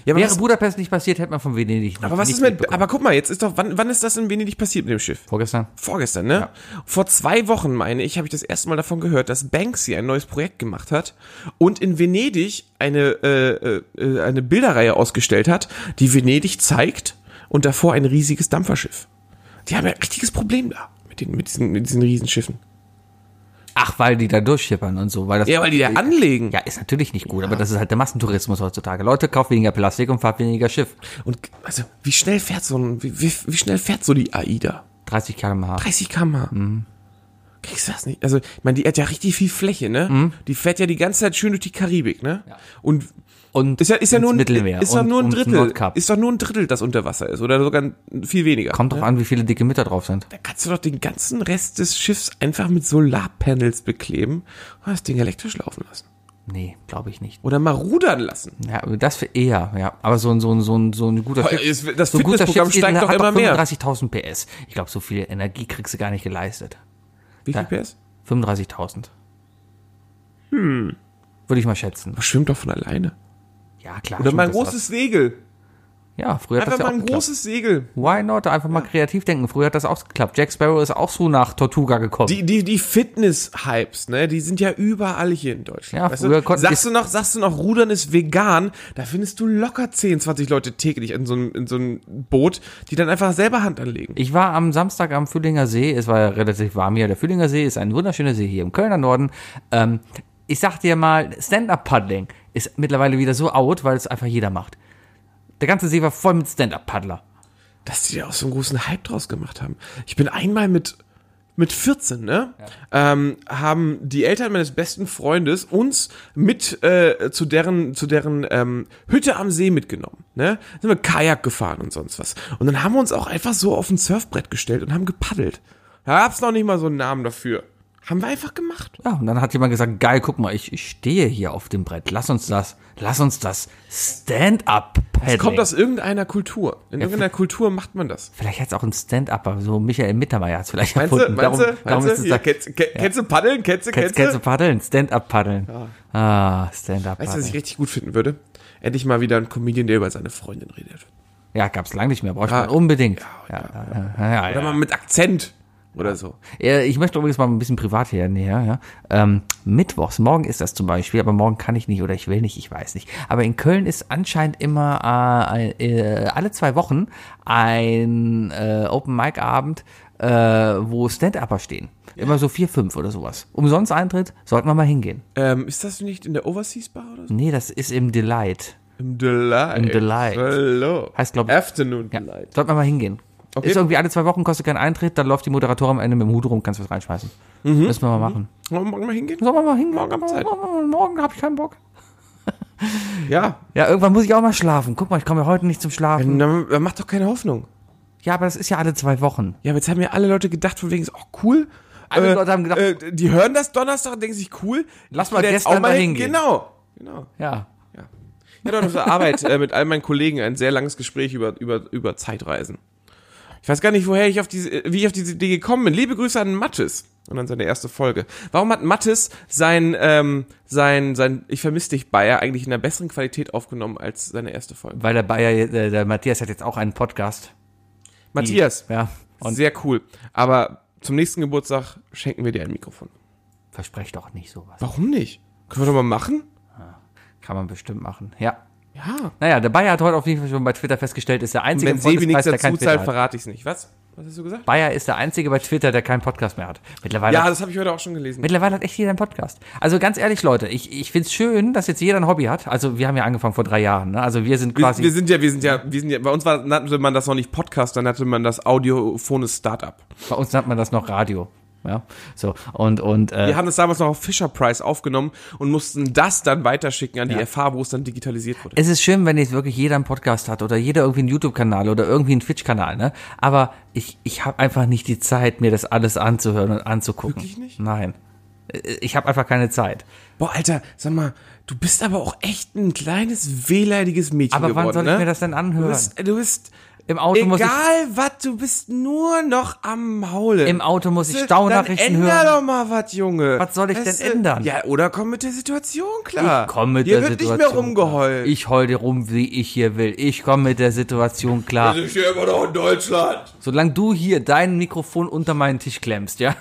Ja, aber Wäre was- Budapest nicht passiert, hätte man von Venedig nicht Aber was nicht ist mit, aber guck mal, jetzt ist doch, wann, wann ist das in Venedig passiert mit dem Schiff? Vorgestern? Vorgestern, ne? Vor zwei Wochen, meine ich, habe ich das erste Mal davon gehört, dass Banksy ein neues Projekt gemacht hat und in Venedig eine, äh, äh, eine Bilderreihe ausgestellt hat, die Venedig zeigt und davor ein riesiges Dampferschiff. Die haben ja ein richtiges Problem da mit, den, mit, diesen, mit diesen Riesenschiffen. Ach, weil die da durchschippern und so. Weil das Ja, weil die da anlegen. Ja, ist natürlich nicht gut, aber das ist halt der Massentourismus heutzutage. Leute, kauft weniger Plastik und fahrt weniger Schiff. Und also, wie schnell fährt so ein, wie, wie, wie schnell fährt so die AIDA? 30 km/h. 30 km/h. Mhm. Kriegst du das nicht? Also, ich meine, die hat ja richtig viel Fläche, ne? Mhm. Die fährt ja die ganze Zeit schön durch die Karibik, ne? Und Und ist ja, ist ja nur ein, Mittelmeer ist doch nur ein Drittel. Ist doch nur ein Drittel, das unter Wasser ist. Oder sogar viel weniger. Kommt drauf an, wie viele dicke Mütter drauf sind. Da kannst du doch den ganzen Rest des Schiffs einfach mit Solarpanels bekleben und das Ding elektrisch laufen lassen. Nee, glaube ich nicht. Oder mal rudern lassen. Ja, das für eher, ja. Aber so ein, so ein, so ein, so ein guter Schiff- das so ein guter Schiffsegel steigt doch immer mehr. 35.000 PS. Ich glaube, so viel Energie kriegst du gar nicht geleistet. Wie viel Ja. PS? 35.000. Hm. Würde ich mal schätzen. Das schwimmt doch von alleine. Ja, klar. Oder mal ein großes Segel. Ja, früher hat Einfach das ja mal ein großes Segel. Why not? Einfach mal kreativ denken. Früher hat das auch geklappt. Jack Sparrow ist auch so nach Tortuga gekommen. Die, die, die Fitness-Hypes, ne, die sind ja überall hier in Deutschland. Ja, weißt früher du? sagst du noch, sagst du noch, Rudern ist vegan, da findest du locker 10, 20 Leute täglich in so einem, in so einem Boot, die dann einfach selber Hand anlegen. Ich war am Samstag am Fühlinger See. Es war ja relativ warm hier. Der Fühlinger See ist ein wunderschöner See hier im Kölner Norden. Ähm, ich sag dir mal, Stand-Up-Paddling ist mittlerweile wieder so out, weil es einfach jeder macht. Der ganze See war voll mit Stand-Up-Paddler. Dass die da auch so einen großen Hype draus gemacht haben. Ich bin einmal mit, mit 14, ne, ähm, haben die Eltern meines besten Freundes uns mit äh, zu deren, zu deren ähm, Hütte am See mitgenommen, ne, sind wir Kajak gefahren und sonst was. Und dann haben wir uns auch einfach so auf ein Surfbrett gestellt und haben gepaddelt. Da gab's noch nicht mal so einen Namen dafür. Haben wir einfach gemacht. Ja, und dann hat jemand gesagt, geil, guck mal, ich, ich stehe hier auf dem Brett. Lass uns das, lass uns das Stand-up Es kommt aus irgendeiner Kultur. In irgendeiner Kultur macht man das. Vielleicht hat es auch ein Stand-Upper, so Michael Mittermeier hat es vielleicht Meinst du, erfunden. meinst du, darum meinst ist du? es Ja, kennst, kenn- kennst du paddeln? Kennst du, Kennst, kennst kennst du paddeln? Stand-up paddeln. Ah, Stand-up Weißt du, was ich paddeln. richtig gut finden würde? Endlich mal wieder ein Comedian, der über seine Freundin redet. Ja, gab's lange nicht mehr, braucht Ja. man unbedingt. Ja, ja, ja, ja, Oder ja. mal mit Akzent oder so. Ja, Ich möchte übrigens mal ein bisschen privat hier näher. Ja. Ähm, Mittwochs, morgen ist das zum Beispiel, aber morgen kann ich nicht oder ich will nicht, ich weiß nicht. Aber in Köln ist anscheinend immer äh, äh, alle zwei Wochen ein äh, Open Mic Abend, äh, wo Stand-Upper stehen. Immer so vier, fünf oder sowas. Umsonst Eintritt, sollten wir mal hingehen. Ähm, ist das nicht in der Overseas Bar oder so? Nee, das ist im Delight. Im Delight. Im Delight. Hallo. Heißt, glaube ich. Afternoon Ja, Delight. sollten wir mal hingehen. Okay. Ist irgendwie alle zwei Wochen, kostet keinen Eintritt, dann läuft die Moderatorin am Ende mit dem Hut rum, kannst was reinschmeißen. Müssen wir mal machen. Wollen wir morgen mal hingehen? Sollen wir mal hingehen? Morgen Zeit. Morgen, morgen habe ich keinen Bock. Ja. Ja, irgendwann muss ich auch mal schlafen. Guck mal, ich komme ja heute nicht zum Schlafen. Dann, dann macht doch keine Hoffnung. Ja, aber das ist ja alle zwei Wochen. Ja, aber jetzt haben ja alle Leute gedacht, von wegen, ist auch cool. Alle Leute haben gedacht- äh, die hören das Donnerstag und denken sich, cool. Lass mal gestern auch mal hingehen. Genau. Genau. Ja. Ich hatte auf der Arbeit äh, mit all meinen Kollegen ein sehr langes Gespräch über, über, über Zeitreisen. Ich weiß gar nicht, woher ich auf diese, wie ich auf diese Idee gekommen bin. Liebe Grüße an Mattes und an seine erste Folge. Warum hat Mattes sein, ähm, sein, sein Ich vermisse dich Bayer eigentlich in einer besseren Qualität aufgenommen als seine erste Folge? Weil der Bayer, der, der Matthias hat jetzt auch einen Podcast. Matthias, Ja. Und sehr cool. Aber zum nächsten Geburtstag schenken wir dir ein Mikrofon. versprecht doch nicht sowas. Warum nicht? Können wir doch mal machen? Kann man bestimmt machen. Ja. Ja. Naja, der Bayer hat heute auf jeden Fall schon bei Twitter festgestellt, ist der Und einzige wenn im Sebi nichts dazu zahlt, verrate ich es nicht. Was? Was hast du gesagt? Bayer ist der einzige bei Twitter, der keinen Podcast mehr hat. Mittlerweile Ja, das habe ich heute auch schon gelesen. Mittlerweile hat echt jeder einen Podcast. Also ganz ehrlich, Leute, ich, ich find's schön, dass jetzt jeder ein Hobby hat. Also wir haben ja angefangen vor drei Jahren. Ne? Also wir sind Wir, quasi. wir sind ja, wir sind ja, wir sind ja, bei uns war, nannte man das noch nicht Podcast, dann nannte man das audiophones Startup. bei uns nennt man das noch Radio. Ja, so und und äh, Wir haben das damals noch auf Fisher Price aufgenommen und mussten das dann weiterschicken an die Ja. FH, wo es dann digitalisiert wurde. es ist schön, wenn jetzt wirklich jeder einen Podcast hat oder jeder irgendwie einen YouTube-Kanal oder irgendwie einen Twitch-Kanal, ne? Aber ich ich habe einfach nicht die Zeit, mir das alles anzuhören und anzugucken. Wirklich nicht? Nein, ich habe einfach keine Zeit. Boah, Alter, sag mal, du bist aber auch echt ein kleines wehleidiges Mädchen Aber geworden, wann soll ne? ich mir das denn anhören? Du bist, du bist Im Auto muss ich egal was, du bist nur noch am Maulen. im Auto muss ich änder hören. doch mal was, Junge. Was soll ich denn Weißt du? ändern? Ja, oder komm mit der Situation klar. Ich komme mit Hier der wird Situation. nicht mehr rumgeheult. Ich heul dir rum, wie ich hier will. Ich komme mit der Situation klar. sind hier immer noch in Deutschland. Solange du hier dein Mikrofon unter meinen Tisch klemmst, ja?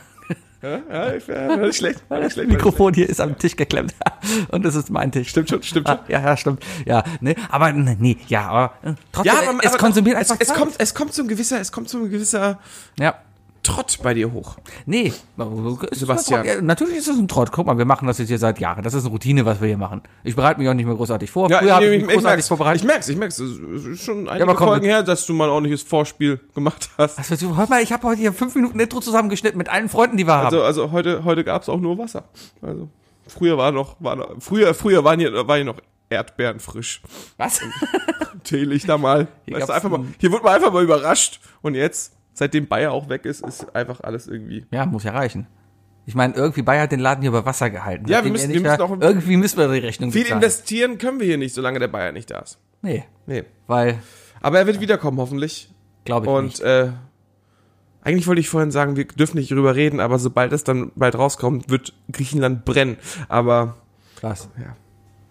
Ja, ich, ja, war nicht schlecht. Nicht schlecht. Mikrofon hier ist am Tisch geklemmt. Und das ist mein Tisch. Stimmt schon, stimmt schon. Ah, ja, ja, stimmt. Ja, ne, aber ne, nee, ja, aber äh, trotzdem, Ja, aber, es aber konsumiert es, einfach es Zeit. kommt, es kommt so ein gewisser, es kommt so ein gewisser Ja. Trott bei dir hoch. Nee, es ist Sebastian. Ja, natürlich ist es ein Trott. Guck mal, wir machen das jetzt hier seit Jahren. Das ist eine Routine, was wir hier machen. Ich bereite mich auch nicht mehr großartig vor. Früher habe ich mich großartig merk's, vorbereitet. ich merk's, ich merk's. Es ist schon einige aber komm, Folgen her, dass du mal ein ordentliches Vorspiel gemacht hast. Du? Hör mal, ich habe heute hier fünf Minuten Intro zusammengeschnitten mit allen Freunden, die wir haben. Also, also heute, heute gab's auch nur Wasser. Also früher war noch, war noch früher, früher waren hier, war hier noch Erdbeeren frisch. Was? Teelichter mal. Hier Weißt du, einfach mal. Hier wurde man einfach mal überrascht. Und jetzt, seitdem Bayer auch weg ist, ist einfach alles irgendwie. Ja, muss ja reichen. Ich meine, irgendwie Bayer hat den Laden hier über Wasser gehalten. Ja, wir müssen- wir müssen auch- irgendwie müssen wir die Rechnung Viel bezahlen. investieren können wir hier nicht, solange der Bayer nicht da ist. Nee, Nee. weil, Aber er wird wiederkommen, hoffentlich. glaube ich Und nicht. äh, eigentlich wollte ich vorhin sagen, wir dürfen nicht drüber reden, aber sobald es dann bald rauskommt, wird Griechenland brennen. Aber Was? ja.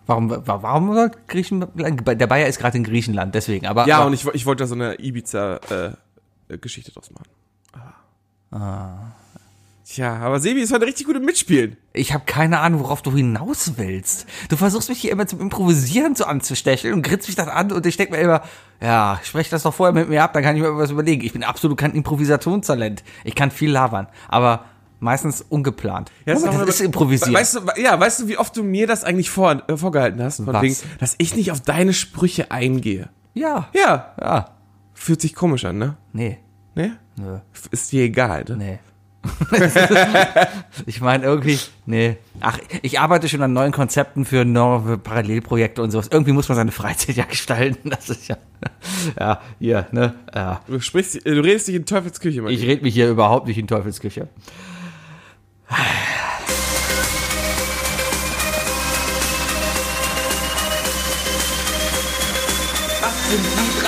Warum, wa- warum soll Griechenland, der Bayer ist gerade in Griechenland, deswegen, aber. Ja, aber, und ich, ich wollte da so eine Ibiza-Geschichte draus machen. Ah. Tja, aber Sebi ist heute richtig gut im Mitspielen. Ich habe keine Ahnung, worauf du hinaus willst. Du versuchst mich hier immer zum Improvisieren so anzustecheln und grinst mich das an und ich denk mir immer, ja, sprech das doch vorher mit mir ab, dann kann ich mir was überlegen. Ich bin absolut kein Improvisationstalent. Ich kann viel labern, aber meistens ungeplant. Ja, Moment, doch das ist improvisiert. Weißt du, ja, weißt du, wie oft du mir das eigentlich vor, äh, vorgehalten hast? Von Was? wegen, dass ich nicht auf deine Sprüche eingehe. ja, Ja, ja, fühlt sich komisch an, ne? nee, Ne? nö, Ist dir egal, ne? nee. ich meine irgendwie, nee. Ach, ich arbeite schon an neuen Konzepten für neue Parallelprojekte und sowas. Irgendwie muss man seine Freizeit ja gestalten. Das ist ja, ja, hier, ne, ja. Du sprichst, äh, du redest dich in Teufelsküche, Mann. Ich rede mich hier überhaupt nicht in Teufelsküche.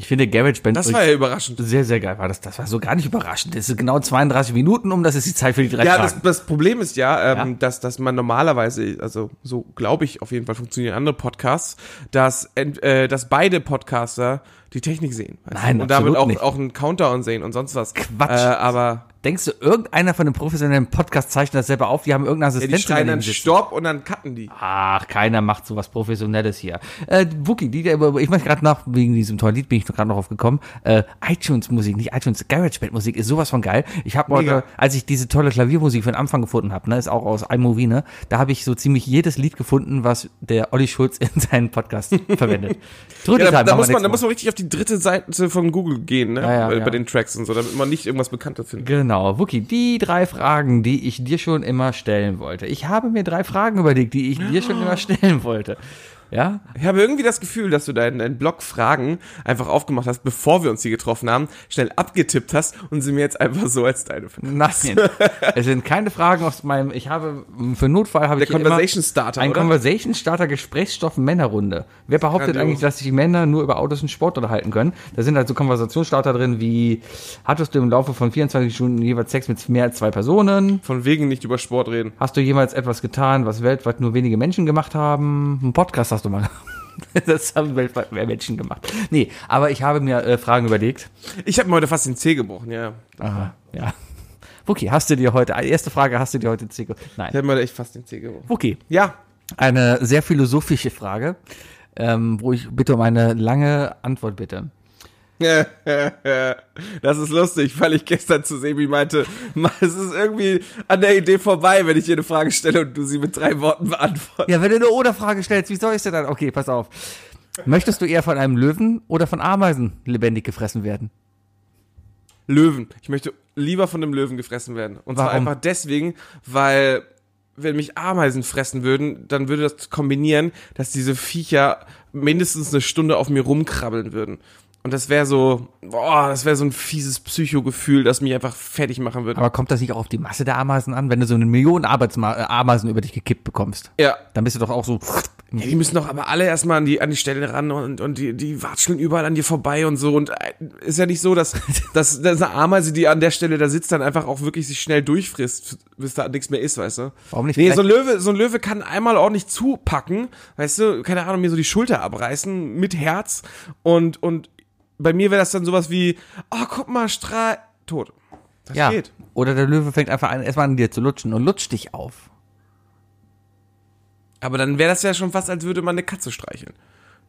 Ich finde GarageBand Das war ja überraschend. Sehr, sehr geil war das. Das war so gar nicht überraschend. Das ist genau 32 Minuten um, das ist die Zeit für die drei Ja, das, das Problem ist ja, ähm, Dass, dass man normalerweise, also so glaube ich auf jeden Fall funktionieren andere Podcasts, dass, äh, dass beide Podcaster die Technik sehen. weißt du? Nein, und damit auch, nicht. auch einen Countdown sehen und sonst was. Quatsch. Äh, aber Denkst du, irgendeiner von den professionellen Podcast zeichnet das selber auf? Die haben irgendeinen ja, Assistenten die schreien dann. Stopp und dann cutten die. Ach, keiner macht sowas Professionelles hier. Äh, Wookie, die, ich möchte gerade nach, wegen diesem tollen Lied bin ich gerade noch drauf gekommen. Äh, iTunes-Musik, nicht iTunes, GarageBand-Musik ist sowas von geil. Ich habe heute, als ich diese tolle Klaviermusik für den Anfang gefunden habe, ne, ist auch aus iMovie, ne, da habe ich so ziemlich jedes Lied gefunden, was der Olli Schulz in seinen Podcast verwendet. Ja, da, da, muss man, da muss man richtig auf die dritte Seite von Google gehen, ne? Ja, ja, bei, ja. bei den Tracks und so, damit man nicht irgendwas Bekanntes findet. Genau, Wookie, die drei Fragen, die ich dir schon immer stellen wollte. Ich habe mir drei Fragen überlegt, die ich dir schon immer stellen wollte. Ja? Ich habe irgendwie das Gefühl, dass du deinen, deinen Blog Fragen einfach aufgemacht hast, bevor wir uns hier getroffen haben, schnell abgetippt hast und sie mir jetzt einfach so als deine Nein, es sind keine Fragen aus meinem, ich habe, für Notfall habe Der ich Conversation immer Starter, Ein oder? Conversation Starter Gesprächsstoff Männerrunde. Wer behauptet Grandios. eigentlich, dass sich Männer nur über Autos und Sport unterhalten können? Da sind halt so Konversationsstarter drin wie, hattest du im Laufe von 24 Stunden jeweils Sex mit mehr als zwei Personen? Von wegen nicht über Sport reden. Hast du jemals etwas getan, was weltweit nur wenige Menschen gemacht haben? Ein Podcast hast du mal Das haben Menschen gemacht. Nee, aber ich habe mir äh, Fragen überlegt. Ich habe mir heute fast den Zeh gebrochen, ja. Aha, ja. Wookie, hast du dir heute, erste Frage, hast du dir heute Zeh gebrochen? Nein. Ich habe mir heute echt fast den Zeh gebrochen. Wookie. Ja. Eine sehr philosophische Frage, ähm, wo ich bitte um eine lange Antwort bitte. Das ist lustig, weil ich gestern zu Sebi meinte, "Ma, es ist irgendwie an der Idee vorbei, wenn ich hier eine Frage stelle und du sie mit drei Worten beantwortest. Ja, wenn du eine Oder-Frage stellst, wie soll ich denn dann? Okay, pass auf. Möchtest du eher von einem Löwen oder von Ameisen lebendig gefressen werden? Löwen. Ich möchte lieber von einem Löwen gefressen werden. Und zwar Warum? einfach deswegen, weil wenn mich Ameisen fressen würden, dann würde das kombinieren, dass diese Viecher mindestens eine Stunde auf mir rumkrabbeln würden. Und das wäre so, boah, das wäre so ein fieses Psychogefühl, das mich einfach fertig machen würde. Aber kommt das nicht auch auf die Masse der Ameisen an? Wenn du so eine Million Arbeitsma äh, Ameisen über dich gekippt bekommst, Ja. dann bist du doch auch so. Ja, die müssen doch aber alle erstmal an die, an die Stelle ran und, und die, die watscheln überall an dir vorbei und so. Und äh, ist ja nicht so, dass, dass, dass eine Ameise, die an der Stelle da sitzt, dann einfach auch wirklich sich schnell durchfrisst, bis da nichts mehr ist, weißt du? Warum nicht? Nee, so ein Löwe, so ein Löwe kann einmal ordentlich zupacken, weißt du, keine Ahnung, mir so die Schulter abreißen mit Herz und, und bei mir wäre das dann sowas wie, oh, guck mal, Strahl, tot. Das ja. geht. Oder der Löwe fängt einfach an, erstmal an dir zu lutschen und lutscht dich auf. Aber dann wäre das ja schon fast, als würde man eine Katze streicheln.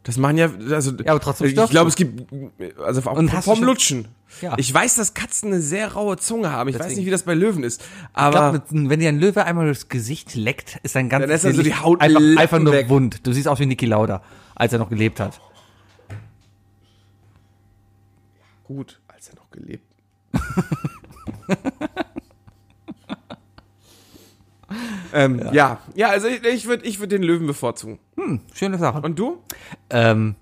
Das machen ja, also, Ja, aber trotzdem ich glaube, es gibt, also auch Und vom Lutschen. Ja. Ich weiß, dass Katzen eine sehr raue Zunge haben. Ich weiß Deswegen. nicht, wie das bei Löwen ist. Ich Aber glaub, wenn dir ein Löwe einmal durchs Gesicht leckt, ist dein ganzes Dann ist also die Gesicht Haut einfach, einfach nur wund. Du siehst aus wie Niki Lauda, als er noch gelebt hat. Gut, als er noch gelebt. ähm, ja. ja, also ich, ich würde ich würd den Löwen bevorzugen. Hm, schöne Sache. Und du? Ähm,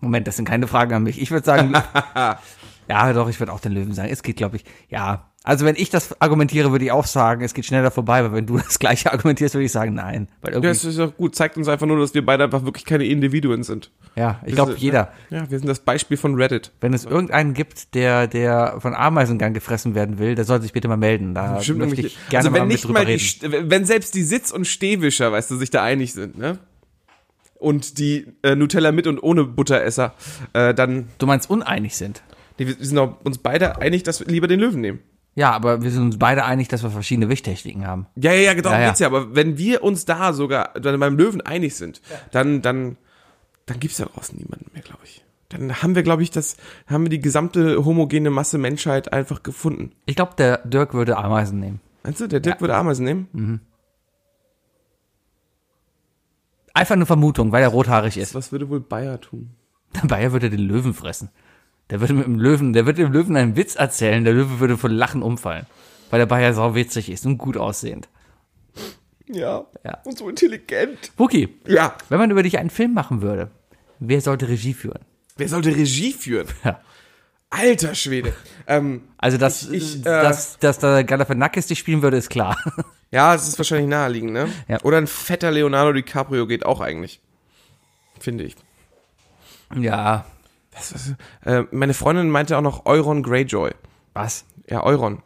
Moment, das sind keine Fragen an mich. Ich würde sagen, ja, doch, ich würde auch den Löwen sagen. Es geht, glaube ich, ja. Also wenn ich das argumentiere, würde ich auch sagen, es geht schneller vorbei, aber wenn du das gleiche argumentierst, würde ich sagen, nein. Weil Ja, irgendwie, das ist doch gut. Zeigt uns einfach nur, dass wir beide einfach wirklich keine Individuen sind. ja, ich glaube, jeder. Ja, wir sind das Beispiel von Reddit. Wenn es irgendeinen gibt, der, der von Ameisengang gefressen werden will, der soll sich bitte mal melden. Da Bestimmt möchte ich gerne also wenn mal nicht drüber mal die, reden. Wenn selbst die Sitz- und Stehwischer, weißt du, sich da einig sind, ne? Und die äh, Nutella mit und ohne Butteresser, äh, dann. Du meinst uneinig sind? Nee, wir wir sind auch uns beide einig, dass wir lieber den Löwen nehmen. Ja, aber wir sind uns beide einig, dass wir verschiedene Wichttechniken haben. Ja, ja, ja, genau, Ja, ja. geht's ja. Aber wenn wir uns da sogar dann beim Löwen einig sind, dann, dann, dann gibt's da draußen niemanden mehr, glaube ich. Dann haben wir, glaube ich, das, haben wir die gesamte homogene Masse Menschheit einfach gefunden. Ich glaube, der Dirk würde Ameisen nehmen. Meinst du, der Dirk würde Ameisen nehmen? Mhm. Einfach eine Vermutung, weil er rothaarig ist. Was würde wohl Bayer tun? Der Bayer würde den Löwen fressen. Der würde mit dem Löwen, der würde dem Löwen einen Witz erzählen, der Löwe würde von Lachen umfallen. Weil der Bayer sau witzig ist und gut aussehend. Ja. Ja. Und so intelligent. Wookie, Ja. wenn man über dich einen Film machen würde, wer sollte Regie führen? Wer sollte Regie führen? Ja. Alter Schwede. Ähm, Also, dass, Ich- ich, äh, dass, dass der Galifianakis dich spielen würde, ist klar. ja, es ist wahrscheinlich naheliegend, ne? Ja. Oder ein fetter Leonardo DiCaprio geht auch eigentlich. Finde ich. ja. Was, äh, meine Freundin meinte auch noch Euron Greyjoy. Was? Ja, Euron.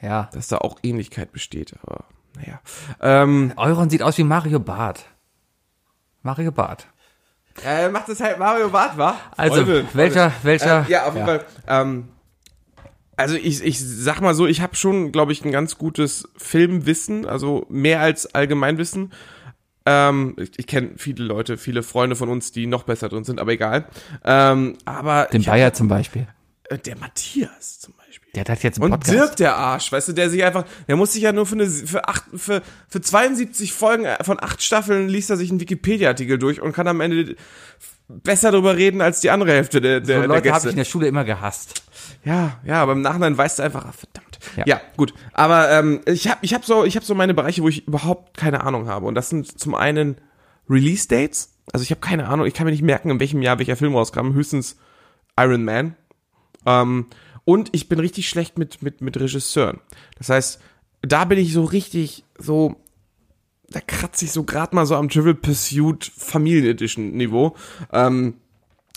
Ja. Dass da auch Ähnlichkeit besteht, aber naja. Ähm, Euron sieht aus wie Mario Barth. Mario Barth. äh, macht das halt Mario Barth, war? Also, welcher- welcher- Äh, ja, auf jeden ja. Fall. Ähm, also ich, ich sag mal so, ich habe schon, glaube ich, ein ganz gutes Filmwissen, also mehr als Allgemeinwissen. Ähm, ich ich kenne viele Leute, viele Freunde von uns, die noch besser drin sind, aber egal. Ähm, aber Den Bayer zum Beispiel. hab, äh, der Matthias zum Beispiel. Der hat jetzt einen Und Podcast. Dirk der Arsch, weißt du, der sich einfach, der muss sich ja nur für eine, für acht, für, für 72 Folgen äh, von acht Staffeln liest er sich einen Wikipedia-Artikel durch und kann am Ende besser darüber reden als die andere Hälfte der, der, so der Leute habe Gäste. ich in der Schule immer gehasst. Ja, ja, aber im Nachhinein weißt du einfach, ah, verdammt. Ja, Ja. gut. Aber ähm, ich habe ich hab so, hab so meine Bereiche, wo ich überhaupt keine Ahnung habe. Und das sind zum einen Release-Dates. Also ich habe keine Ahnung, ich kann mir nicht merken, in welchem Jahr welcher Film rauskam. Höchstens Iron Man. Ähm, und ich bin richtig schlecht mit, mit, mit Regisseuren. Das heißt, da bin ich so richtig so, da kratze ich so gerade mal so am Trivial Pursuit Familienedition Niveau. Ähm,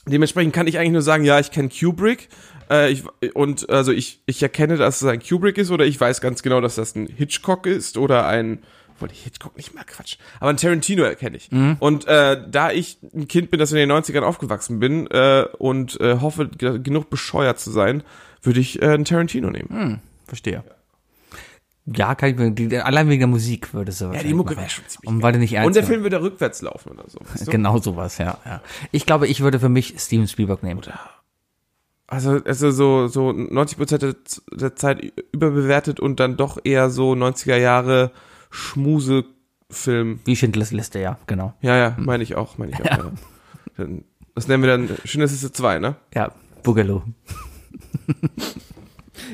dementsprechend kann ich eigentlich nur sagen, ja, ich kenne Kubrick. Äh, ich, und also ich, ich erkenne, dass es ein Kubrick ist oder ich weiß ganz genau, dass das ein Hitchcock ist oder ein wollte ich Hitchcock nicht mal Quatsch. Aber ein Tarantino erkenne ich. Mhm. Und äh, da ich ein Kind bin, das in den 90ern aufgewachsen bin äh, und äh, hoffe, genug bescheuert zu sein, würde ich äh, einen Tarantino nehmen. Hm, verstehe. Ja, kann ich mir, die, allein wegen der Musik würde es so Ja, die Mucke wäre schon ziemlich Und weil du nicht ernst Und der. Film würde rückwärts laufen oder so. weißt du? Genau sowas, ja, ja. Ich glaube, ich würde für mich Steven Spielberg nehmen. Also, also so, so 90 Prozent der, Zeit überbewertet und dann doch eher so 90er Jahre Schmusefilm. Wie Schindlers Liste, ja, genau. Ja, ja, meine ich auch, meine ich auch. Ja. Ja. Dann, das nennen wir dann Schindlers Liste 2, ne? Ja, Boogaloo.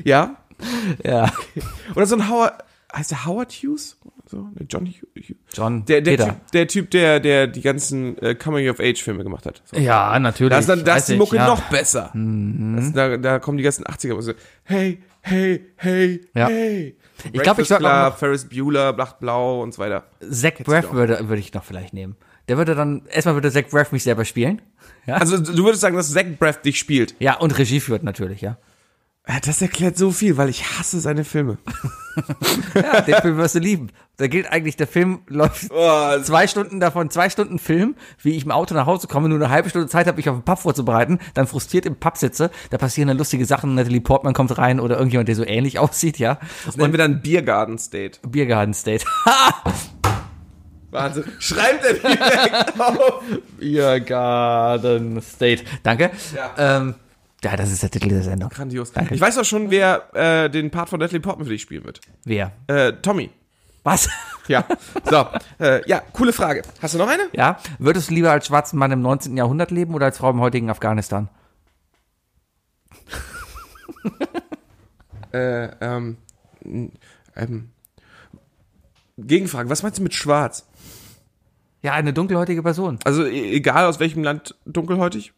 Ja? Ja. Oder so ein Howard, heißt der Howard Hughes? So, John Hughes. John Der, der, Peter. typ, der Typ, der, der die ganzen äh, Coming-of-Age-Filme gemacht hat. So. Ja, natürlich. Da ist, dann, da ist die ich, Mucke ja. noch besser. Das, da, da kommen die ganzen 80er. So, hey, hey, hey, Ja. hey. Ich glaube, ich noch Ferris Bueller, Blatt Blau und so weiter. Zach Braff würde, würde ich noch vielleicht nehmen. Der würde dann, erstmal würde Zach Braff mich selber spielen. Ja, Also du würdest sagen, dass Zach Braff dich spielt. ja und Regie führt natürlich, ja. Das erklärt so viel, weil ich hasse seine Filme. Ja, den Film wirst du lieben. Da gilt eigentlich, der Film läuft Oh, zwei Stunden davon, zwei Stunden Film, wie ich im Auto nach Hause komme, nur eine halbe Stunde Zeit habe, mich auf den Pub vorzubereiten, dann frustriert im Pub sitze, da passieren dann lustige Sachen, Natalie Portman kommt rein oder irgendjemand, der so ähnlich aussieht, ja. das nennen wir dann Biergarten State. Biergarten State. Wahnsinn. Schreibt er direkt auf. Biergarten State. Danke. Ja. Ähm, ja, das ist der Titel der Sendung. Grandios. Danke. Ich weiß auch schon, wer äh, den Part von Natalie Portman für dich spielen wird. Wer? Äh, Tommy. Was? Ja. So. Äh, ja, coole Frage. Hast du noch eine? Ja, würdest du lieber als schwarzer Mann im 19. Jahrhundert leben oder als Frau im heutigen Afghanistan? Äh, ähm, ähm, Gegenfrage. Was meinst du mit schwarz? Ja, eine dunkelhäutige Person. Also e- egal aus welchem Land dunkelhäutig?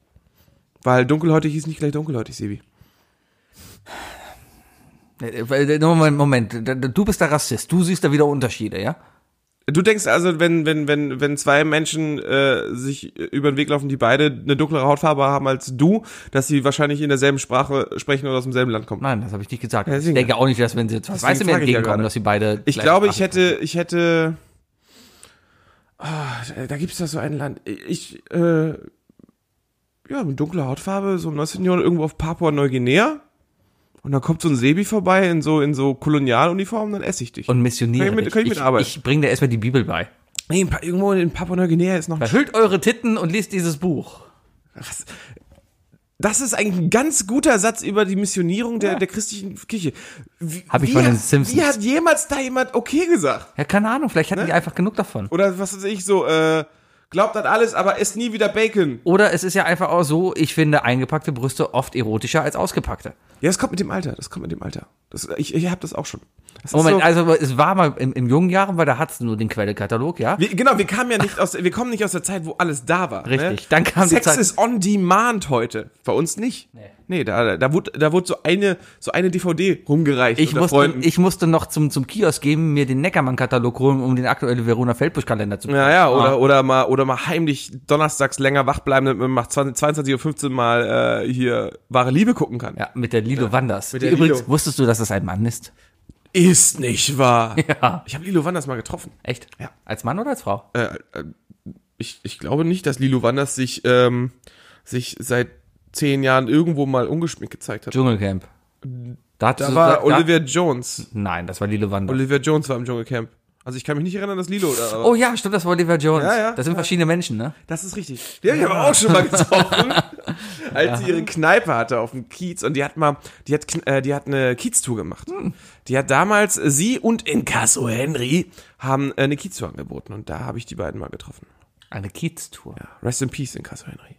Weil dunkelhäutig ist nicht gleich dunkelhäutig, Sebi. Äh, äh, Moment, Moment, du bist der Rassist, du siehst da wieder Unterschiede, ja? Du denkst also, wenn, wenn, wenn, wenn zwei Menschen äh, sich über den Weg laufen, die beide eine dunklere Hautfarbe haben als du, dass sie wahrscheinlich in derselben Sprache sprechen oder aus demselben Land kommen? Nein, das habe ich nicht gesagt. Ja, ich deswegen. denke auch nicht, dass wenn sie zwei Deswegen Weiße mir frage ich ja entgegenkommen, gerade. dass sie beide. Ich glaube, ich hätte, ich hätte. Ah, da gibt's doch so ein Land. Ich, äh, ja, mit dunkler Hautfarbe, so im 19. Jahrhundert irgendwo auf Papua-Neuguinea. Und dann kommt so ein Sebi vorbei in so, in so Kolonialuniform, dann esse ich dich. Und missioniere. Kann ich mit- kann ich mitarbeiten? Ich, ich bringe dir erstmal die Bibel bei. Nee, in irgendwo in Papua-Neuguinea ist noch Verhüllt eure Titten und liest dieses Buch. Das ist eigentlich ein ganz guter Satz über die Missionierung der, der christlichen Kirche. Wie, Hab ich von den hat- Simpsons. Wie hat jemals da jemand okay gesagt? Ja, keine Ahnung, vielleicht Ne? hatten die einfach genug davon. Oder was weiß ich, so, äh, glaubt an alles, aber esst nie wieder Bacon. Oder es ist ja einfach auch so, ich finde eingepackte Brüste oft erotischer als ausgepackte. Ja, das kommt mit dem Alter, das kommt mit dem Alter. Das, ich ich habe das auch schon. Das Moment, so- also es war mal im, im jungen Jahren, weil da hat's nur den Quellekatalog, ja? Wir, genau, wir kamen ja nicht aus, wir kommen nicht aus der Zeit, wo alles da war. Richtig, Ne? dann kam die Sex Zeit- ist on demand heute. Bei uns nicht. Nee. Nee, da, da wurde, da wurde so eine, so eine DVD rumgereicht. Ich musste, Freunden. ich musste noch zum, zum Kiosk gehen, mir den Neckermann-Katalog holen, um den aktuellen Verona Feldbusch-Kalender zu Ja, ja, oder, Ah. oder mal, oder mal heimlich donnerstags länger wach bleiben, damit man macht 22.15 Uhr mal, äh, hier wahre Liebe gucken kann. Ja, mit der Lilo Wanders. Die Übrigens, Lilo. wusstest du, dass das ein Mann ist? Ist nicht wahr. Ja. Ich habe Lilo Wanders mal getroffen. Echt? Ja. Als Mann oder als Frau? Äh, äh, ich, ich glaube nicht, dass Lilo Wanders sich, ähm, sich seit zehn Jahren irgendwo mal ungeschminkt gezeigt hat. Dschungelcamp. Da, Da war da- Olivia Jones. Nein, das war Lilo Wanders. Olivia Jones war im Dschungelcamp. Also ich kann mich nicht erinnern, dass Lilo da war. Oh ja, stimmt, das war Olivia Jones. Ja, ja, das sind ja. verschiedene Menschen, ne? Das ist richtig. Die habe ich aber auch schon mal getroffen, als sie ihre Kneipe hatte auf dem Kiez und die hat mal, die hat, äh, die hat eine Kiez-Tour gemacht. Die hat damals, äh, sie und Inkasso Henry haben äh, eine Kiez-Tour angeboten und da habe ich die beiden mal getroffen. Eine Kiez-Tour. Ja, rest in peace, Inkasso Henry.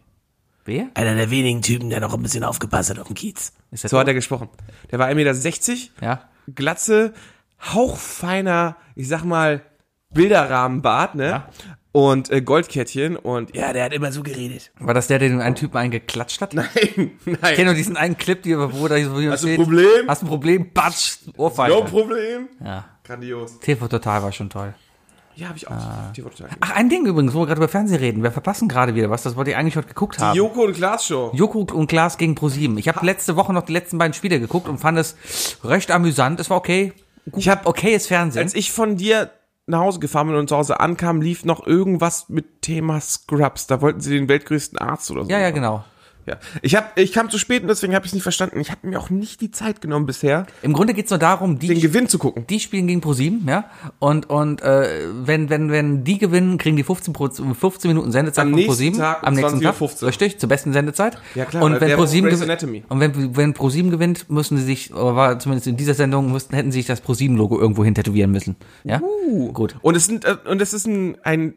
Wer? Einer der wenigen Typen, der noch ein bisschen aufgepasst hat auf dem Kiez. So hat tot? er gesprochen. Der war 1,60 Meter, Ja. Glatze, hauchfeiner, ich sag mal, Bilderrahmenbart, ne? Und äh, Goldkettchen und ja, der hat immer so geredet. War das der, der den einen Typen eingeklatscht hat? Nein, Ich nein. kenne nur diesen einen Clip, die, wo da wo Hast du ein Problem? Hast du ein Problem? Batsch, Ohrfeige. No Problem. Ja. Grandios. TV Total war schon toll. Ja, habe ich auch. Total Ach, ein Ding übrigens, wo wir gerade über Fernsehen reden. Wir verpassen gerade wieder was. Das wollte ich eigentlich heute geguckt haben. die Joko und Klaas Show. Joko und Klaas gegen ProSieben. Ich habe letzte Woche noch die letzten beiden Spiele geguckt und fand es recht amüsant. Es war okay. Ich habe okayes Fernsehen. Als ich von dir nach Hause gefahren bin und zu Hause ankam, lief noch irgendwas mit Thema Scrubs. Da wollten sie den weltgrößten Arzt oder so. ja, ja, genau. Ja. Ich, hab, ich kam zu spät und deswegen habe ich es nicht verstanden. Ich habe mir auch nicht die Zeit genommen bisher, Im Grunde geht's nur darum, die den Gewinn zu gucken. die spielen gegen ProSieben, ja. Und und äh, wenn wenn wenn die gewinnen, kriegen die 15 Pro, 15 Minuten Sendezeit Am von nächsten ProSieben Tag am nächsten Tag, 20:15 richtig, zur besten Sendezeit. Ja, klar, Und wenn ProSieben gewinnt und wenn wenn ProSieben gewinnt, müssen sie sich oder war zumindest in dieser Sendung müssten hätten sie sich das ProSieben Logo irgendwo hin tätowieren müssen, ja. Uh. Gut. Und es sind äh, und es ist ein, ein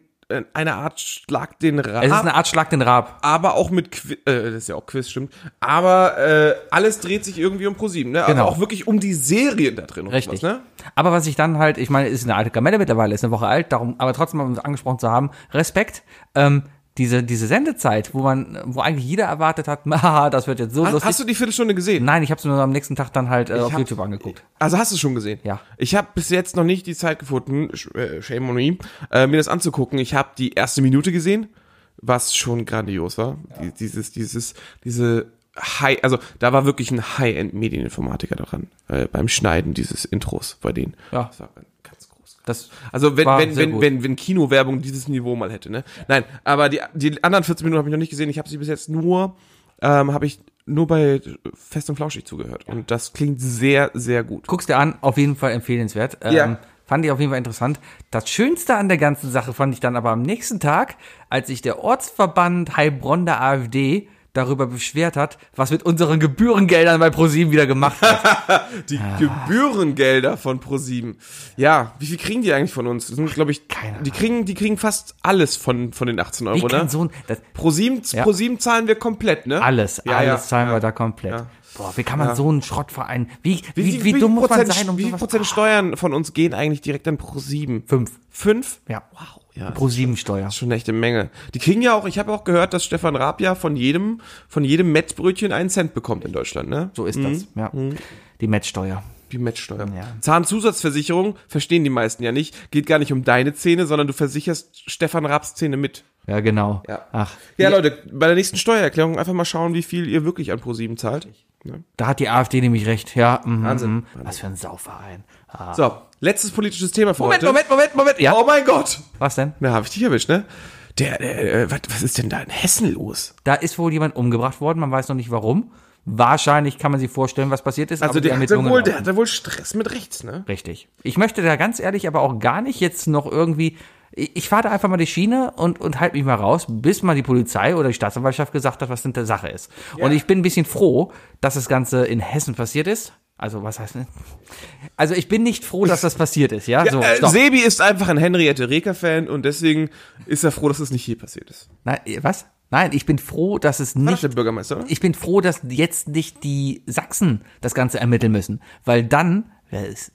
eine Art Schlag den Rab. Es ist eine Art Schlag den Rab. aber auch mit Quiz, äh, das ist ja auch Quiz, stimmt. Aber äh, alles dreht sich irgendwie um ProSieben, ne? Genau. Also auch wirklich um die Serien da drin. Richtig. sowas, ne? Aber was ich dann halt, ich meine, ist eine alte Kamelle mittlerweile, ist eine Woche alt, darum, aber trotzdem um es angesprochen zu haben, Respekt. Ähm, diese, diese Sendezeit, wo man, wo eigentlich jeder erwartet hat, haha, das wird jetzt so Hast, lustig. hast du die Viertelstunde gesehen? Nein, ich habe es nur am nächsten Tag dann halt äh, auf hab- YouTube angeguckt. Also hast du es schon gesehen? Ja. Ich habe bis jetzt noch nicht die Zeit gefunden, äh, shame on me, äh, mir das anzugucken. Ich habe die erste Minute gesehen, was schon grandios war. Die, dieses, dieses, diese High, also da war wirklich ein High-End-Medieninformatiker daran, äh, beim Schneiden dieses Intros bei denen. Ja. Das Also wenn, wenn, wenn, wenn, wenn Kinowerbung dieses Niveau mal hätte, ne? Nein, aber die, die anderen 14 Minuten habe ich noch nicht gesehen. Ich habe sie bis jetzt nur, ähm, habe ich nur bei Fest und Flauschig zugehört. Und das klingt sehr, sehr gut. Guck's dir an, auf jeden Fall empfehlenswert. Ähm, Ja. Fand ich auf jeden Fall interessant. Das Schönste an der ganzen Sache fand ich dann aber am nächsten Tag, als sich der Ortsverband Heilbronn der AfD darüber beschwert hat, was mit unseren Gebührengeldern bei ProSieben wieder gemacht wird. Die Gebührengelder von ProSieben. Ja, wie viel kriegen die eigentlich von uns? Das sind, glaube ich, die kriegen, die kriegen fast alles von, von den 18 Wie Euro, ne? so ein, ProSieben, Ja. ProSieben zahlen wir komplett, ne? alles, Ja, alles ja, zahlen wir da komplett. Boah, wie kann man so einen Schrottverein, wie, wie, Wie, wie, wie, dumm muss man sein, um wie viel? Prozent Steuern von uns gehen eigentlich direkt an ProSieben? Fünf. Fünf? Ja. Wow. Ja, Pro sieben Steuer. Das ist schon eine echte Menge. Die kriegen ja auch, ich habe auch gehört, dass Stefan Raab ja von jedem, von jedem Mettbrötchen einen Cent bekommt in Deutschland, ne? So ist das, ja. Die Metzsteuer. Die Mettsteuer. Ja. Zahnzusatzversicherung verstehen die meisten ja nicht. Geht gar nicht um deine Zähne, sondern du versicherst Stefan Raabs Zähne mit. Ja, genau. Ja. Ach, Ja, Leute, bei der nächsten Steuererklärung einfach mal schauen, wie viel ihr wirklich an ProSieben zahlt. Ne? da hat die AfD nämlich recht. Ja, mhm, Wahnsinn. mhm. Was für ein Sauverein. Ah. So, letztes politisches Thema für Moment, heute. Moment, Moment, Moment. Ja. Oh mein Gott! Was denn? Na, hab ich dich erwischt, ne? Der, der äh, was, was ist denn da in Hessen los? Da ist wohl jemand umgebracht worden, man weiß noch nicht warum. Wahrscheinlich kann man sich vorstellen, was passiert ist. Also der hatte, wohl, der hatte wohl Stress mit rechts, ne? Richtig. Ich möchte da ganz ehrlich aber auch gar nicht jetzt noch irgendwie. Ich ich fahre da einfach mal die Schiene und, und halte mich mal raus, bis mal die Polizei oder die Staatsanwaltschaft gesagt hat, was denn der Sache ist. Und ich bin ein bisschen froh, dass das Ganze in Hessen passiert ist. Also was heißt, also ich bin nicht froh, dass das passiert ist, ja? Ja, so, äh. Sebi ist einfach ein Henriette Reker-Fan und deswegen ist er froh, dass es nicht hier passiert ist. Nein, äh, was? Nein, ich bin froh, dass es nicht. der Bürgermeister? Ich bin froh, dass jetzt nicht die Sachsen das Ganze ermitteln müssen, weil dann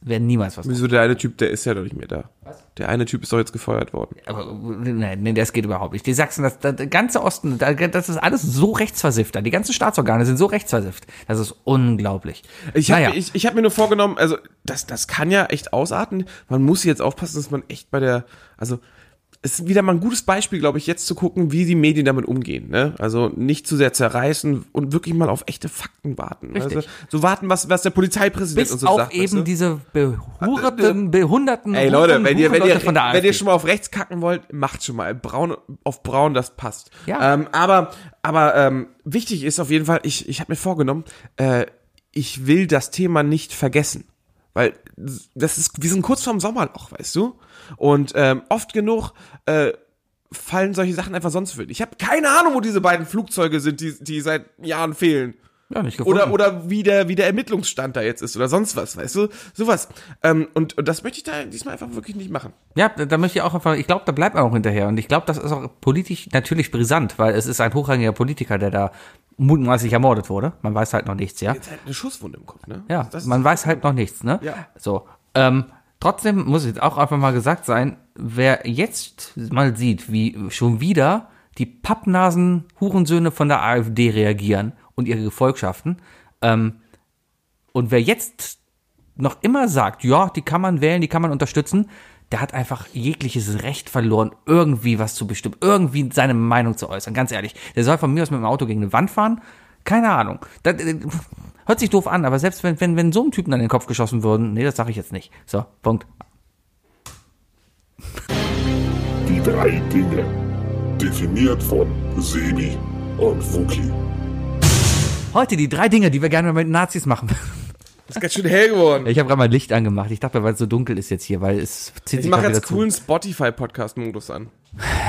wäre niemals was. Wieso der eine Typ, der ist ja doch nicht mehr da. Der eine Typ ist doch jetzt gefeuert worden. Aber nein, nee, das geht überhaupt nicht. Die Sachsen, das, das, der ganze Osten, da- das ist alles so rechtsversifft. Die ganzen Staatsorgane sind so rechtsversifft. Das ist unglaublich. Ich habe Naja. ich, ich hab mir nur vorgenommen, also das, das kann ja echt ausarten. Man muss jetzt aufpassen, dass man echt bei der, also ist wieder mal ein gutes Beispiel, glaube ich, jetzt zu gucken, wie die Medien damit umgehen. Ne? Also nicht zu sehr zerreißen und wirklich mal auf echte Fakten warten. Richtig. Also, so warten, was, was der Polizeipräsident Bis und so auf sagt. eben weißt du? diese behurten, behunderten Ey Leute, wenn ihr, wenn, ihr, von der wenn ihr schon mal auf rechts kacken wollt, macht schon mal. Braun auf braun, das passt. Ja. Ähm, aber aber ähm, wichtig ist auf jeden Fall, ich, ich habe mir vorgenommen, äh, ich will das Thema nicht vergessen. Weil das ist, wir sind kurz vorm Sommerloch, weißt du? Und ähm, oft genug äh, fallen solche Sachen einfach sonst für. Ich habe keine Ahnung, wo diese beiden Flugzeuge sind, die, die seit Jahren fehlen. Ja, nicht gefunden. Oder, oder wie der, wie der Ermittlungsstand da jetzt ist oder sonst was, weißt du? Sowas. Ähm, und, und das möchte ich da diesmal einfach wirklich nicht machen. Ja, da, möchte ich auch einfach, ich glaube, da bleibt man auch hinterher. Und ich glaube, das ist auch politisch natürlich brisant, weil es ist ein hochrangiger Politiker, der da mutmaßlich ermordet wurde. Man weiß halt noch nichts, ja. Jetzt halt eine Schusswunde im Kopf, ne? Ja, Das man weiß halt noch nichts, ne? Ja. So. Ähm, trotzdem muss jetzt auch einfach mal gesagt sein, wer jetzt mal sieht, wie schon wieder die Pappnasen Hurensöhne von der AfD reagieren und ihre Gefolgschaften, ähm, und wer jetzt noch immer sagt, ja, die kann man wählen, die kann man unterstützen, der hat einfach jegliches Recht verloren, irgendwie was zu bestimmen, irgendwie seine Meinung zu äußern. Ganz ehrlich, der soll von mir aus mit dem Auto gegen eine Wand fahren. Keine Ahnung. Das, äh, hört sich doof an, aber selbst wenn, wenn, wenn so einem Typen an den Kopf geschossen würden, nee, das sage ich jetzt nicht. So, Punkt. Die drei Dinge. Definiert von Sebi und Wookie. Heute die drei Dinge, die wir gerne mit Nazis machen. Ist ganz schön hell geworden. Ich habe gerade mal Licht angemacht. Ich dachte, weil es so dunkel ist jetzt hier, weil es zieht Ich mache jetzt coolen Spotify-Podcast-Modus an.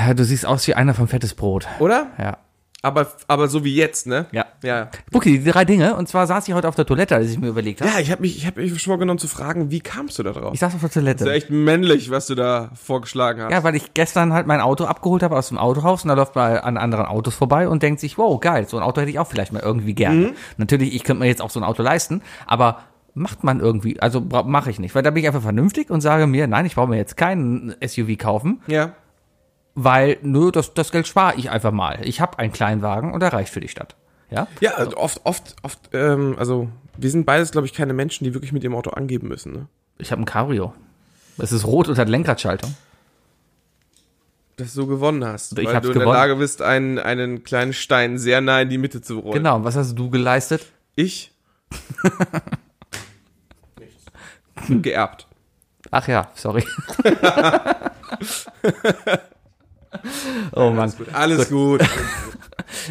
Ja, du siehst aus wie einer vom Fettes Brot. Oder? Ja. Aber, aber so wie jetzt, ne? Ja. Ja. Buki, die drei Dinge. Und zwar saß ich heute auf der Toilette, als ich mir überlegt habe. Ja, ich habe mich, ich habe mich vorgenommen zu fragen, wie kamst du da drauf? Ich saß auf der Toilette. Das ist ja echt männlich, was du da vorgeschlagen hast. Ja, weil ich gestern halt mein Auto abgeholt habe aus dem Autohaus und da läuft man an anderen Autos vorbei und denkt sich, wow, geil, so ein Auto hätte ich auch vielleicht mal irgendwie gerne. Mhm. Natürlich, ich könnte mir jetzt auch so ein Auto leisten, aber macht man irgendwie, also mache ich nicht, weil da bin ich einfach vernünftig und sage mir, nein, ich brauche mir jetzt keinen SUV kaufen, Ja. Weil nö, das, das Geld spare ich einfach mal. Ich habe einen Kleinwagen und der reicht für die Stadt. Ja? Ja, also oft, oft, oft, ähm, also wir sind beides, glaube ich, keine Menschen, die wirklich mit ihrem Auto angeben müssen, ne? Ich habe ein Cabrio. Es ist rot und hat Lenkradschaltung. Dass du gewonnen hast. Ich weil du in der gewonnen. Lage bist, einen, einen kleinen Stein sehr nah in die Mitte zu rollen. Genau, und was hast du geleistet? Ich? Geerbt. Ach ja, sorry. oh Mann. Alles gut.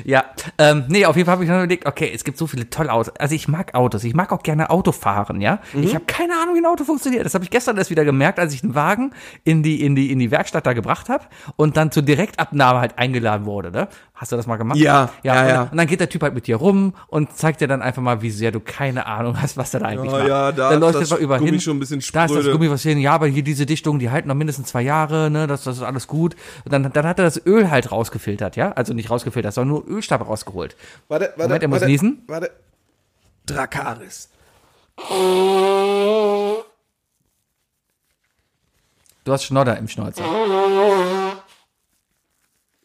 Ja, ähm, nee, auf jeden Fall habe ich dann überlegt, okay, es gibt so viele tolle Autos. Also ich mag Autos, ich mag auch gerne Auto fahren, ja. Mhm. Ich habe keine Ahnung, wie ein Auto funktioniert. Das habe ich gestern erst wieder gemerkt, als ich einen Wagen in die in die in die Werkstatt da gebracht habe und dann zur Direktabnahme halt eingeladen wurde, ne? Hast du das mal gemacht? Ja, ja, und, ja. Und dann geht der Typ halt mit dir rum und zeigt dir dann einfach mal, wie sehr du keine Ahnung hast, was der da eigentlich Ja, macht. ja, da dann ist läuft das er über Gummi hin. schon ein bisschen Da ist das spröde. Gummi was hin. Ja, aber hier diese Dichtungen, die halten noch mindestens zwei Jahre, ne? Das, das ist alles gut. Und dann, dann hat er das Öl halt rausgefiltert, ja? Also nicht rausgefiltert, sondern nur Ölstab rausgeholt. Warte, warte, Moment, er muss warte, niesen. Warte. Drakaris. Du hast Schnodder im Schnäuzer.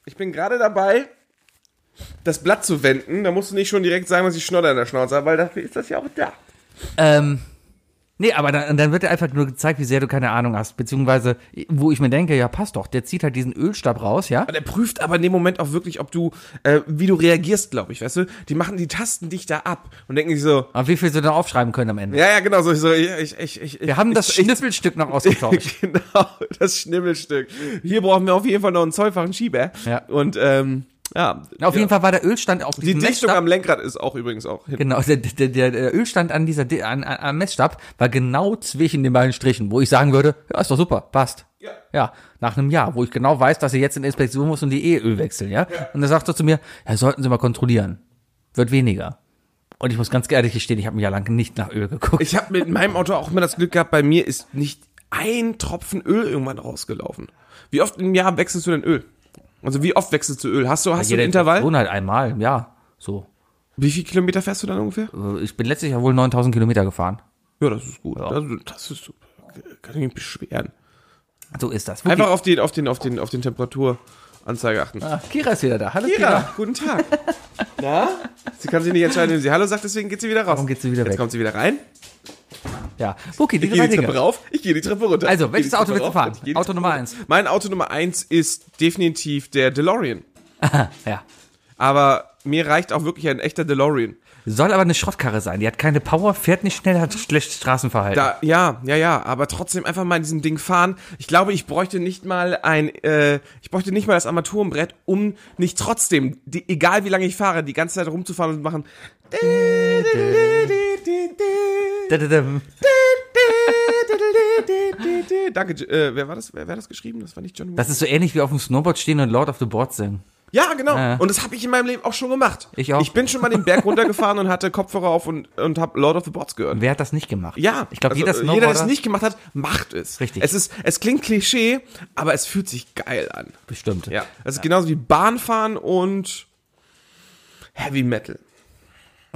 Ich bin gerade dabei, das Blatt zu wenden. Da musst du nicht schon direkt sagen, dass ich Schnodder in der Schnauze habe, weil dafür ist das ja auch da. Ähm, nee, aber dann, dann wird dir einfach nur gezeigt, wie sehr du keine Ahnung hast. Beziehungsweise, wo ich mir denke, ja, passt doch. Der zieht halt diesen Ölstab raus, ja? Der prüft aber in dem Moment auch wirklich, ob du, äh, wie du reagierst, glaube ich, weißt du? Die machen, die tasten dich da ab und denken sich so, Aber wie viel sie dann aufschreiben können am Ende. ja, ja, genau, so, so ich, ich, ich, Wir haben das ich, ich, Schnüffelstück noch ausgetauscht. genau, das Schnibbelstück. Hier brauchen wir auf jeden Fall noch einen zollfachen Schieber. Ja. Und, ähm, ja. Auf jeden Fall war der Ölstand auf Die diesem Dichtung Messstab- am Lenkrad ist auch übrigens auch hin. Genau, der, der, der, Ölstand an dieser Di- an, an, am Messstab war genau zwischen den beiden Strichen, wo ich sagen würde, ja, ist doch super, passt. Ja. Ja, nach einem Jahr, wo ich genau weiß, dass er jetzt in die Inspektion muss und die E-Öl wechseln, ja? Und er sagt so zu mir, ja, sollten Sie mal kontrollieren. Wird weniger. Und ich muss ganz ehrlich gestehen, ich habe ein Jahr lang nicht nach Öl geguckt. Ich habe mit meinem Auto auch immer das Glück gehabt, bei mir ist nicht ein Tropfen Öl irgendwann rausgelaufen. Wie oft im Jahr wechselst du denn Öl? Also wie oft wechselst du Öl? Hast du, hast du ein Intervall? Intervall? halt einmal, ja, so. Wie viel Kilometer fährst du dann ungefähr? Äh, Ich bin letztes Jahr wohl 9000 Kilometer gefahren. Ja, das ist gut. Das, das ist super. Kann ich mich beschweren. So ist das. Einfach auf den, auf den, auf den, auf den Temperaturanzeige achten. Ah, Kira ist wieder da. Hallo Kira, Kira. guten Tag. Na? Sie kann sich nicht entscheiden, wenn sie Hallo sagt, deswegen geht sie wieder raus. Warum geht sie wieder Jetzt weg? kommt sie wieder rein. Ja. Wookie, die Ich gehe die Dinge. Treppe rauf, ich gehe die Treppe runter. Also, welches Auto willst du fahren? Auto Nummer runter. eins. Mein Auto Nummer eins ist definitiv der DeLorean. ja. Aber mir reicht auch wirklich ein echter DeLorean. Soll aber eine Schrottkarre sein. Die hat keine Power, fährt nicht schnell, hat schlechtes Straßenverhalten. Da, ja, ja, ja, aber trotzdem einfach mal in diesem Ding fahren. Ich glaube, ich bräuchte nicht mal ein, äh, ich bräuchte nicht mal das Armaturenbrett, um nicht trotzdem, die, egal wie lange ich fahre, die ganze Zeit rumzufahren und machen. Danke, äh, wer war das? Wer, wer hat das geschrieben? Das war nicht John. Das ist so ähnlich wie auf dem Snowboard stehen und Lord of the Board singen. Ja, genau. Ja. Und das habe ich in meinem Leben auch schon gemacht. Ich auch. Ich bin schon mal den Berg runtergefahren und hatte Kopfhörer auf und, und habe Lord of the Boards gehört. Wer hat das nicht gemacht? Ja, Ich glaube, also, jeder jeder, Snowboarder. der es nicht gemacht hat, macht es. Richtig. Es ist, es klingt Klischee, aber es fühlt sich geil an. Bestimmt. Ja, das ist genauso wie Bahnfahren und Heavy Metal.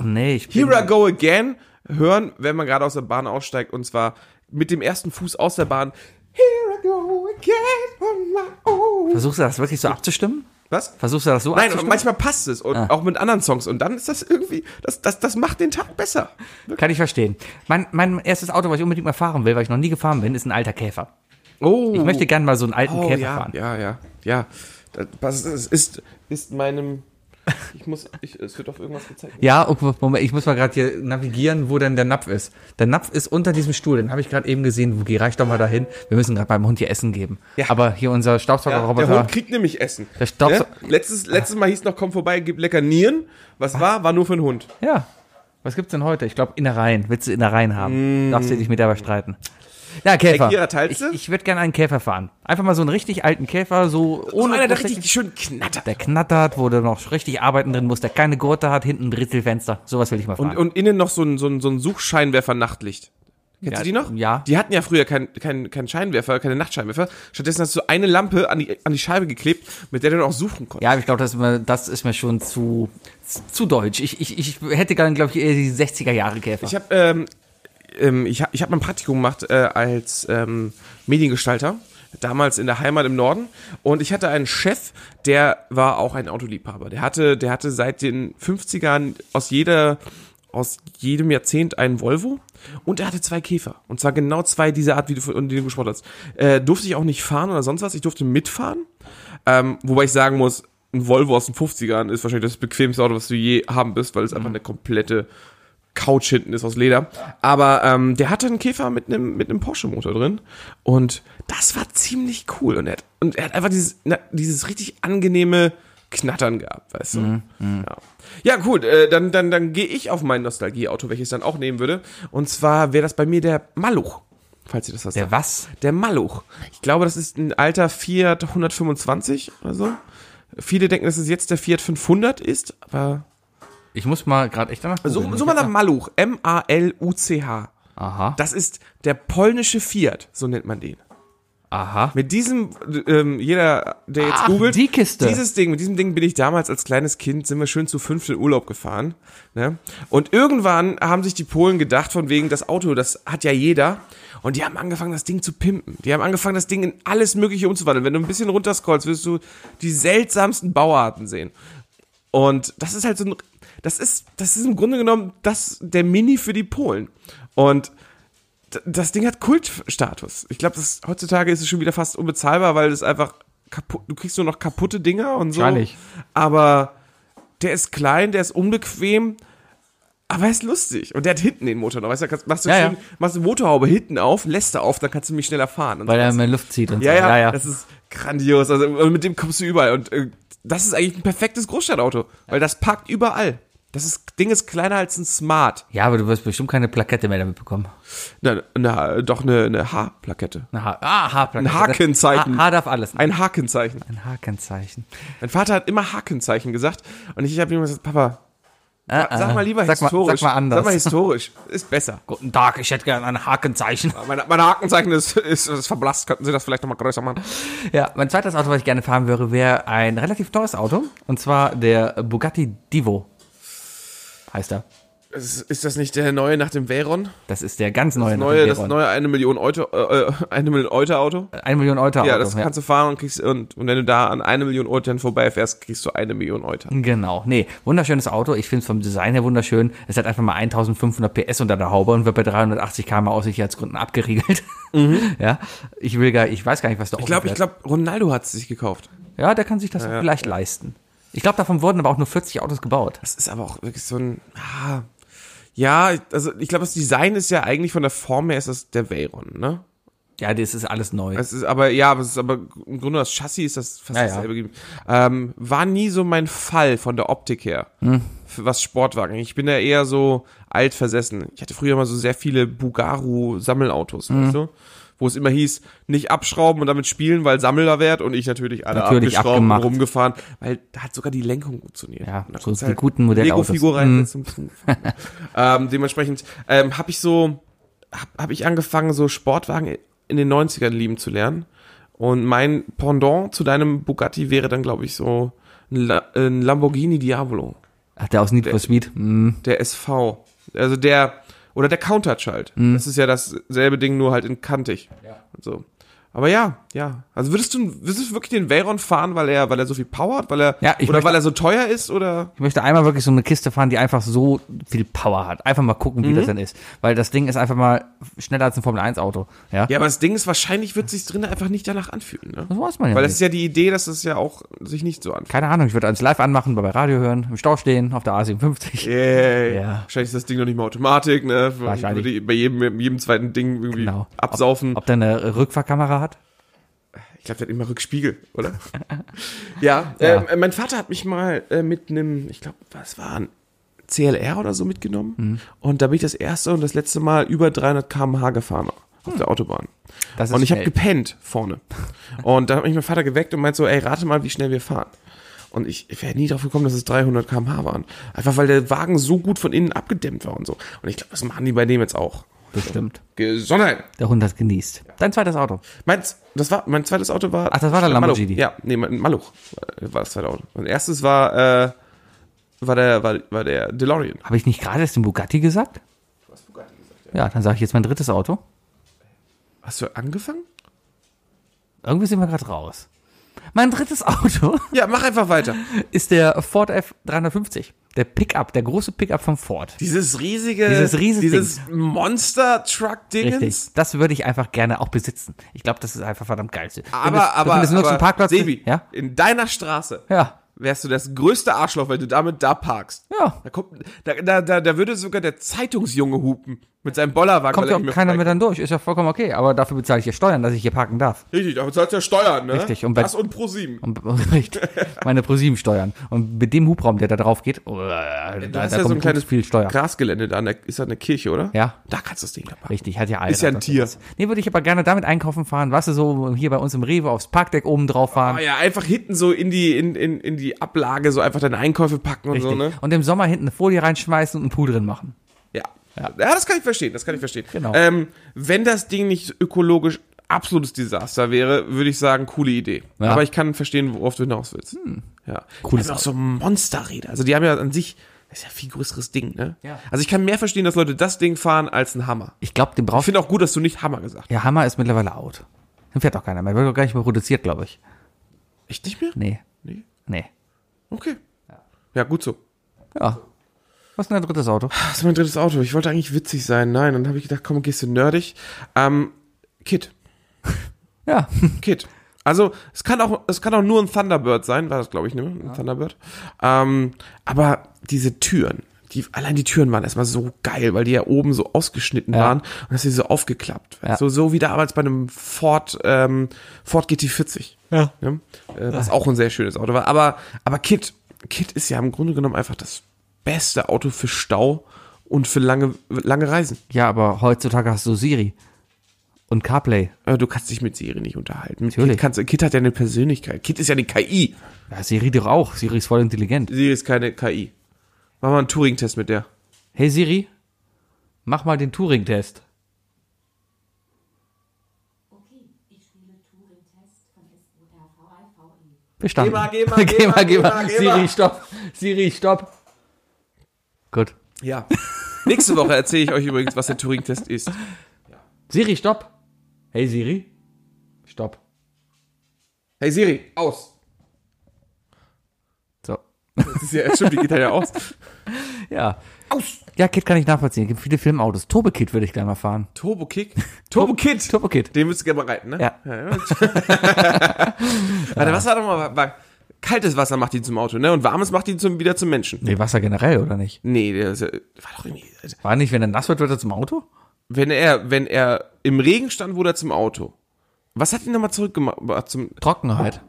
Nee, ich bin, Here I Go Again hören, wenn man gerade aus der Bahn aussteigt und zwar mit dem ersten Fuß aus der Bahn. Here I go again on my own. Versuchst du das wirklich so abzustimmen? Was? Versuchst du das so Nein, abzustimmen? manchmal passt es und Ah. auch mit anderen Songs und dann ist das irgendwie, das, das, das macht den Tag besser. Kann ich verstehen. Mein, mein erstes Auto, was ich unbedingt mal fahren will, weil ich noch nie gefahren bin, ist ein alter Käfer. Oh. Ich möchte gerne mal so einen alten oh, Käfer ja, fahren. Ja, ja, ja. Das ist, ist meinem. Ich muss. Ich, es wird auf irgendwas gezeigt. Ja, okay, Moment, ich muss mal gerade hier navigieren, wo denn der Napf ist. Der Napf ist unter diesem Stuhl, den habe ich gerade eben gesehen. Geh, reich doch mal dahin. Wir müssen gerade beim Hund hier Essen geben. Ja. Aber hier unser Ja, Staubsaugerroboter. der Hund kriegt nämlich Essen. Der Staubsau- Ne? Letztes, letztes Mal hieß noch, komm vorbei, gib lecker Nieren. Was war? War nur für den Hund. Ja. Was gibt's denn heute? Ich glaube Innereien. Willst du Innereien haben? Darfst du dich mit dabei streiten. Ja, Käfer. Teilst ich du? ich würde gerne einen Käfer fahren. Einfach mal so einen richtig alten Käfer, so ohne. einer, der richtig schön knattert. Der knattert, wo du noch richtig arbeiten drin musst, der keine Gurte hat, hinten ein Britzelfenster. Sowas will ich mal fahren. Und, und innen noch so ein, so ein, so ein Suchscheinwerfer-Nachtlicht. Kennst Ja, du die noch? ja. Die hatten ja früher keinen kein, kein Scheinwerfer, keine Nachtscheinwerfer. Stattdessen hast du eine Lampe an die, an die Scheibe geklebt, mit der du dann auch suchen konntest. Ja, ich glaube, das, ist mir- das ist mir schon zu, zu deutsch. Ich, ich, ich hätte gerne, glaube ich, eher die 60er Jahre Käfer. Ich habe ähm, ähm, ich ich hab mal ein Praktikum gemacht äh, als ähm, Mediengestalter, damals in der Heimat im Norden. Und ich hatte einen Chef, der war auch ein Autoliebhaber. Der hatte, der hatte seit den 50ern aus jeder aus jedem Jahrzehnt einen Volvo und er hatte zwei Käfer. Und zwar genau zwei dieser Art, wie du von die du gesprochen hast. Äh, durfte ich auch nicht fahren oder sonst was. Ich durfte mitfahren. Ähm, wobei ich sagen muss, ein Volvo aus den 50ern ist wahrscheinlich das bequemste Auto, was du je haben wirst, weil es einfach eine komplette Couch hinten ist aus Leder. Aber ähm, der hatte einen Käfer mit einem mit einem Porsche-Motor drin und das war ziemlich cool. Und er hat, und er hat einfach dieses, na, dieses richtig angenehme Knattern gehabt, weißt du? Mhm, Ja. ja, gut, äh, dann, dann, dann gehe ich auf mein Nostalgieauto, welches ich dann auch nehmen würde. Und zwar wäre das bei mir der Maluch. Falls ihr das was Der sagt. was? Der Maluch. Ich glaube, das ist ein alter Fiat 125 oder so. Viele denken, dass es jetzt der Fiat 500 ist, aber Ich muss mal gerade echt danach googeln. so mal nach Maluch. M-A-L-U-C-H. Aha. Das ist der polnische Fiat, so nennt man den. Aha. Mit diesem, ähm, jeder, der jetzt Ach, googelt, die Kiste. dieses Ding, mit diesem Ding bin ich damals als kleines Kind, sind wir schön zu fünft in Urlaub gefahren. Ne? Und irgendwann haben sich die Polen gedacht, von wegen, das Auto, das hat ja jeder. Und die haben angefangen, das Ding zu pimpen. Die haben angefangen, das Ding in alles Mögliche umzuwandeln. Wenn du ein bisschen runterscrollst, wirst du die seltsamsten Bauarten sehen. Und das ist halt so ein, das ist, das ist im Grunde genommen das, der Mini für die Polen. Und das Ding hat Kultstatus. Ich glaube, heutzutage ist es schon wieder fast unbezahlbar, weil es einfach kaputt, du kriegst nur noch kaputte Dinger und so. Wahrscheinlich. Aber der ist klein, der ist unbequem, aber er ist lustig. Und der hat hinten den Motor noch. Weißt du, kannst, machst du Ja, schön, ja. machst du Motorhaube hinten auf, lässt er auf, dann kannst du mich schneller fahren. Und Weil er mehr Luft zieht und ja, so. ja, ja, ja. das ist grandios. Also und mit dem kommst du überall. Und äh, das ist eigentlich ein perfektes Großstadtauto, weil das parkt überall. Das ist, Ding ist kleiner als ein Smart. Ja, aber du wirst bestimmt keine Plakette mehr damit bekommen. Na, na, doch eine, eine H-Plakette. Eine ha ah, H-Plakette. Ein Hakenzeichen. H, H darf alles. Ein Hakenzeichen. Ein Hakenzeichen. Mein Vater hat immer Hakenzeichen gesagt und ich habe ihm gesagt, Papa, Ah, Sag mal lieber sag historisch. Mal, sag mal anders. Sag mal historisch. Ist besser. Guten Tag, ich hätte gerne ein Hakenzeichen. Mein, mein Hakenzeichen ist, ist, ist verblasst. Könnten Sie das vielleicht nochmal größer machen? Ja, mein zweites Auto, was ich gerne fahren würde, wäre ein relativ teures Auto. Und zwar der Bugatti Divo. Heißt er. Ist, ist das nicht der neue nach dem Veyron? Das ist der ganz neue. Das nach neue, das neue eine Million Euro, äh, eine Million Euro Auto. Eine Million Euro Auto. Ja, das kannst du fahren und kriegst, und, und wenn du da an eine Million Euro vorbeifährst, kriegst du eine Million Euro. Genau. Nee, wunderschönes Auto. Ich finde es vom Design her wunderschön. Es hat einfach mal 1500 PS unter der Haube und wird bei 380 km aus Sicherheitsgründen abgeriegelt. Ja. Ich will gar, ich weiß gar nicht, was da Mhm. Ich glaube, ich glaube, Ronaldo hat es sich gekauft. Ja, der kann sich das Ja, ja. vielleicht leisten. Ich glaube, davon wurden aber auch nur 40 Autos gebaut. Das ist aber auch wirklich so ein, ah, ja, also ich glaube, das Design ist ja eigentlich von der Form her ist das der Veyron, ne? Ja, das ist alles neu. Es ist aber, ja, aber es ist aber im Grunde das Chassis ist das fast Ja, ja. dasselbe. gewesen. Ähm, war nie so mein Fall von der Optik her. Hm. Für was Sportwagen. Ich bin ja eher so alt versessen. Ich hatte früher mal so sehr viele Bugaru-Sammelautos, Hm. weißt du? Wo es immer hieß, nicht abschrauben und damit spielen, weil Sammlerwert und ich natürlich alle Natürlich abgeschraubt abgemacht. und rumgefahren, weil da hat sogar die Lenkung funktioniert. Ja, so konntest die halt guten Modellautos. Lego-Figur reinsetzen. und zum ähm, dementsprechend ähm, habe ich so, habe hab ich angefangen, so Sportwagen in den 90ern lieben zu lernen. Und mein Pendant zu deinem Bugatti wäre dann, glaube ich, so ein, La ein Lamborghini Diavolo. Ach, der aus Need for Speed. Hm. Der SV. Also der, oder der Countach halt. Mhm. Das ist ja dasselbe Ding, nur halt in kantig. Ja. So. Aber ja, ja. Also würdest du, würdest du wirklich den Veyron fahren, weil er, weil er so viel Power hat, weil er, Ja, oder möchte- weil er so teuer ist, oder? Ich möchte einmal wirklich so eine Kiste fahren, die einfach so viel Power hat. Einfach mal gucken, wie Mhm. das dann ist. Weil das Ding ist einfach mal schneller als ein Formel-1-Auto. Ja? Ja, aber das Ding ist, wahrscheinlich wird sich drin einfach nicht danach anfühlen, ne? Das weiß man ja Weil nicht. das ist ja die Idee, dass es ja auch sich nicht so anfühlt. Keine Ahnung, ich würde alles live anmachen, bei Radio hören, im Stau stehen, auf der A57. Yeah. Ja. Wahrscheinlich ist das Ding noch nicht mal Automatik, ne? Wahrscheinlich. Würde bei jedem, jedem zweiten Ding irgendwie Genau. absaufen. Ob der eine Rückfahrkamera hat? Ich glaube, der hat immer Rückspiegel, oder? ja, Ja. Ähm, mein Vater hat mich mal äh, mit einem, ich glaube, was war ein CLR oder so mitgenommen. Mhm. Und da bin ich das erste und das letzte Mal über 300 km/h gefahren auf der Autobahn. Hm. Das ist und ich habe gepennt vorne. Und dann hat mich mein Vater geweckt und meint so, ey, rate mal, wie schnell wir fahren. Und ich, ich wäre nie drauf gekommen, dass es 300 km/h waren. Einfach weil der Wagen so gut von innen abgedämmt war und so. Und ich glaube, das machen die bei dem jetzt auch. Bestimmt. Gesundheit. Der Hund hat genießt. Dein zweites Auto. Meins, das war, mein zweites Auto war. Ach, das war der Maluch. Lamborghini. Ja, nee, mein Maluch war das zweite Auto. Mein erstes war, äh, war der, war, war der DeLorean. Habe ich nicht gerade erst den Bugatti gesagt? Du hast Bugatti gesagt, Ja, dann sage ich jetzt mein drittes Auto. Hast du angefangen? Irgendwie sind wir gerade raus. Mein drittes Auto Ja, mach einfach weiter. ist der Ford F350. Der Pickup, der große Pickup vom Ford. Dieses riesige, Dieses riesige dieses Monster-Truck-Dingens. Das würde ich einfach gerne auch besitzen. Ich glaube, das ist einfach verdammt geil. Aber, das, aber, das aber Parkplatz Sebi, ja? in deiner Straße Ja. wärst du das größte Arschloch, wenn du damit da parkst. Ja. Da, kommt, da, da, da würde sogar der Zeitungsjunge hupen mit seinem Bollerwagen. Kommt ja auch keiner mehr dann durch. Ist ja vollkommen okay. Aber dafür bezahle ich ja Steuern, dass ich hier parken darf. Richtig, aber zahlst ja Steuern, ne? Richtig. Und bei- das und ProSieben. Und, richtig. Meine ProSieben steuern. Und mit dem Hubraum, der da drauf geht, oh, da, Du da hast ja so ein kleines viel Steuer. Grasgelände da, ist da eine Kirche, oder? Ja. Da kannst du das Ding da parken. Richtig, hat ja alles. Ist ja ein Tier. Nee, würde ich aber gerne damit einkaufen fahren. Weißt du, so hier bei uns im Rewe aufs Parkdeck oben drauf fahren. Ah ja, einfach hinten so in die, in, in, in die Ablage so einfach deine Einkäufe packen und Richtig. so, ne? Und im Sommer hinten eine Folie reinschmeißen und einen Pool drin machen. Ja. Ja. das kann ich verstehen, das kann ich verstehen. Genau. Ähm, wenn das Ding nicht ökologisch absolutes Desaster wäre, würde ich sagen, coole Idee. Ja. Aber ich kann verstehen, worauf du hinaus willst. Ja. Cooles die haben auch so Monsterräder. Also die haben ja an sich, das ist ja viel größeres Ding, ne? Ja. Also ich kann mehr verstehen, dass Leute das Ding fahren als ein Hammer. Ich glaube, den Ich brauchst finde auch gut, dass du nicht Hammer gesagt hast. Ja, Hammer ist mittlerweile out. Den fährt auch keiner mehr. Wird auch gar nicht mehr produziert, glaube ich. Echt nicht mehr? Nee. Nee. Nee. Okay. Ja, gut so. Ja. Was ist denn dein drittes Auto? Das ist mein drittes Auto. Ich wollte eigentlich witzig sein. Nein, dann habe ich gedacht, komm, gehst du nerdig. Ähm, Kit. Ja. Kit. Also, es kann auch, es kann auch nur ein Thunderbird sein, war das, glaube ich, ne? Ein Thunderbird. Ähm, aber diese Türen, die, allein die Türen waren erstmal so geil, weil die ja oben so ausgeschnitten Ja. waren und dass sie so aufgeklappt. Ja. So, so wie damals bei einem Ford, ähm, Ford GT40. Ja. Ne? Äh, was auch ein sehr schönes Auto war. Aber, aber Kit, Kit ist ja im Grunde genommen einfach das beste Auto für Stau und für lange, lange Reisen. Ja, aber heutzutage hast du Siri. Und CarPlay. Äh, Du kannst dich mit Siri nicht unterhalten. Mit Natürlich. Kit, kannst, Kit hat ja eine Persönlichkeit. Kit ist ja eine KI. Ja, Siri doch auch. Siri ist voll intelligent. Siri ist keine KI. Mach mal einen Turing-Test mit der. Hey Siri, mach mal den Turing-Test. Bestanden. Geh mal, geh mal, geh geh mal, geh geh mal. mal, geh Siri, mal. stopp. Siri, stopp. Gut. Ja. Nächste Woche erzähle ich euch übrigens, was der Turing-Test ist. Siri, stopp. Hey Siri, stopp. Hey Siri, aus. So. Das ist ja, stimmt, die geht ja aus. Ja. Aus. Ja, Kid kann ich nachvollziehen. Es gibt viele Filmautos. Turbo Kid würde ich gerne mal fahren. Turbo Kick? Turbo Kid. Turbo Kid. Den müsst ihr gerne mal reiten, ne? Ja. Warte, was war doch mal, war, kaltes Wasser macht ihn zum Auto, ne? Und warmes macht ihn zum, wieder zum Menschen. Nee, Wasser generell, oder nicht? Nee, ja- war doch irgendwie, War nicht, wenn er nass wird, wird er zum Auto? wenn er, wenn er im Regen stand, wurde er zum Auto. Was hat ihn nochmal zurückgemacht? Zum, Trockenheit.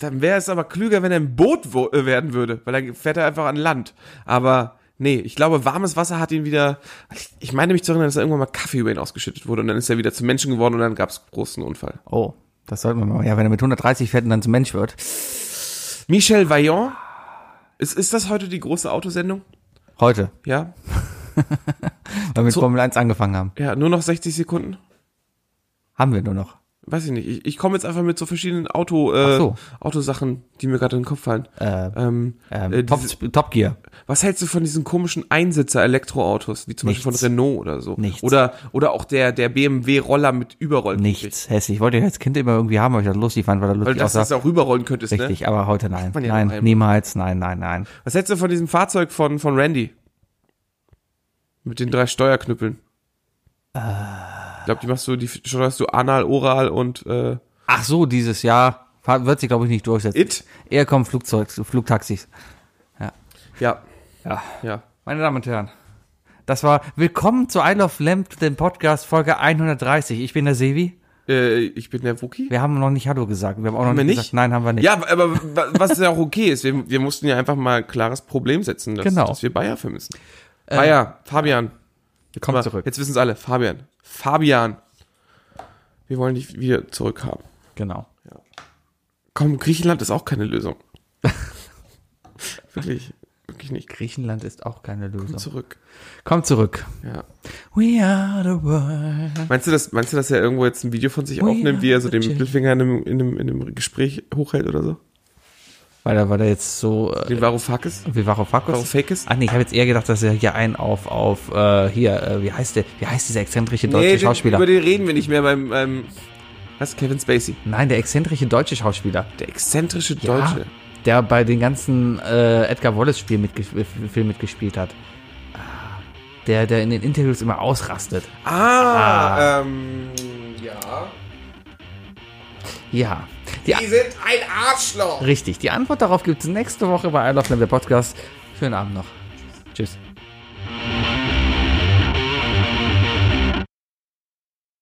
dann wäre es aber klüger, wenn er ein Boot äh, werden würde, weil dann fährt er einfach an Land. Aber nee, ich glaube, warmes Wasser hat ihn wieder. Ich, ich meine mich zu erinnern, dass er irgendwann mal Kaffee über ihn ausgeschüttet wurde und dann ist er wieder zum Menschen geworden und dann gab es einen großen Unfall. Oh, das sollten wir mal. Ja, wenn er mit 130 fährt und dann zum Mensch wird. Michel Vaillant? Ist, ist das heute die große Autosendung? Heute. Ja? Weil wir mit So- Formel 1 angefangen haben. Ja, nur noch 60 Sekunden? Haben wir nur noch. Weiß ich nicht. Ich, ich komme jetzt einfach mit so verschiedenen Auto, äh, so. Autosachen, die mir gerade in den Kopf fallen. Äh, ähm, ähm, äh, Top, diese- Top Gear. Was hältst du von diesen komischen Einsitzer-Elektroautos, wie zum Beispiel Nichts. von Renault oder so? Nichts. Oder, oder auch der, der BMW-Roller mit Überroll. Nichts. Hässlich. Ich wollte ich als Kind immer irgendwie haben, weil ich das lustig fand, weil Weil lustig das, aussah. das auch rüberrollen könntest, Richtig, ne? aber heute nein. ja nein, niemals, nein, nein, nein. Was hältst du von diesem Fahrzeug von, von Randy? Mit den drei Steuerknüppeln. Ich glaube, die machst du, die steuerst du anal, oral und, äh, Ach so, dieses Jahr wird sich, glaube ich, nicht durchsetzen. It? Eher kommen Flugzeug, Flugtaxis. Ja. Ja. Ja. Ja. Meine Damen und Herren, das war Willkommen zu I Love Lamp, dem Podcast Folge 130. Ich bin der Sevi. Äh, ich bin der Wookie. Wir haben noch nicht Hallo gesagt. Wir haben auch noch Haben wir nicht gesagt, nein, haben wir nicht. Ja, aber wa- was ja auch okay ist, wir, wir mussten ja einfach mal ein klares Problem setzen, dass, Genau. dass wir Bayer vermissen. Äh, Bayer, Fabian. Komm mal, zurück. Jetzt wissen es alle. Fabian. Fabian. Wir wollen dich wieder zurückhaben. Genau. Komm, Griechenland ist auch keine Lösung. wirklich, wirklich nicht. Griechenland ist auch keine Lösung. Komm zurück. Komm zurück. Ja. We are the world. Meinst du, dass, meinst du, dass er irgendwo jetzt ein Video von sich We aufnimmt, wie er so den Mittelfinger in einem, in, einem, in einem Gespräch hochhält oder so? Weil er, weil er jetzt so. Äh, Den Varoufakis? Wie Varoufakis? Varoufakis? Ach nee, ich habe jetzt eher gedacht, dass er hier einen auf, auf, äh, hier, äh, wie heißt der, wie heißt dieser exzentrische deutsche den, Schauspieler? über den reden wir nicht mehr beim, beim was, Kevin Spacey? Nein, der exzentrische deutsche Schauspieler. Der exzentrische Ja, Deutsche. der bei den ganzen äh, Edgar Wallace-Spiel mitge Film mitgespielt hat. Ah, Der, der in den Interviews immer ausrastet. Ah, ähm, ja. Ja. Die, Die sind ein Arschloch. richtig. Die Antwort darauf gibt es nächste Woche bei I Love Lamb, der Podcast. Schönen Abend noch. Tschüss.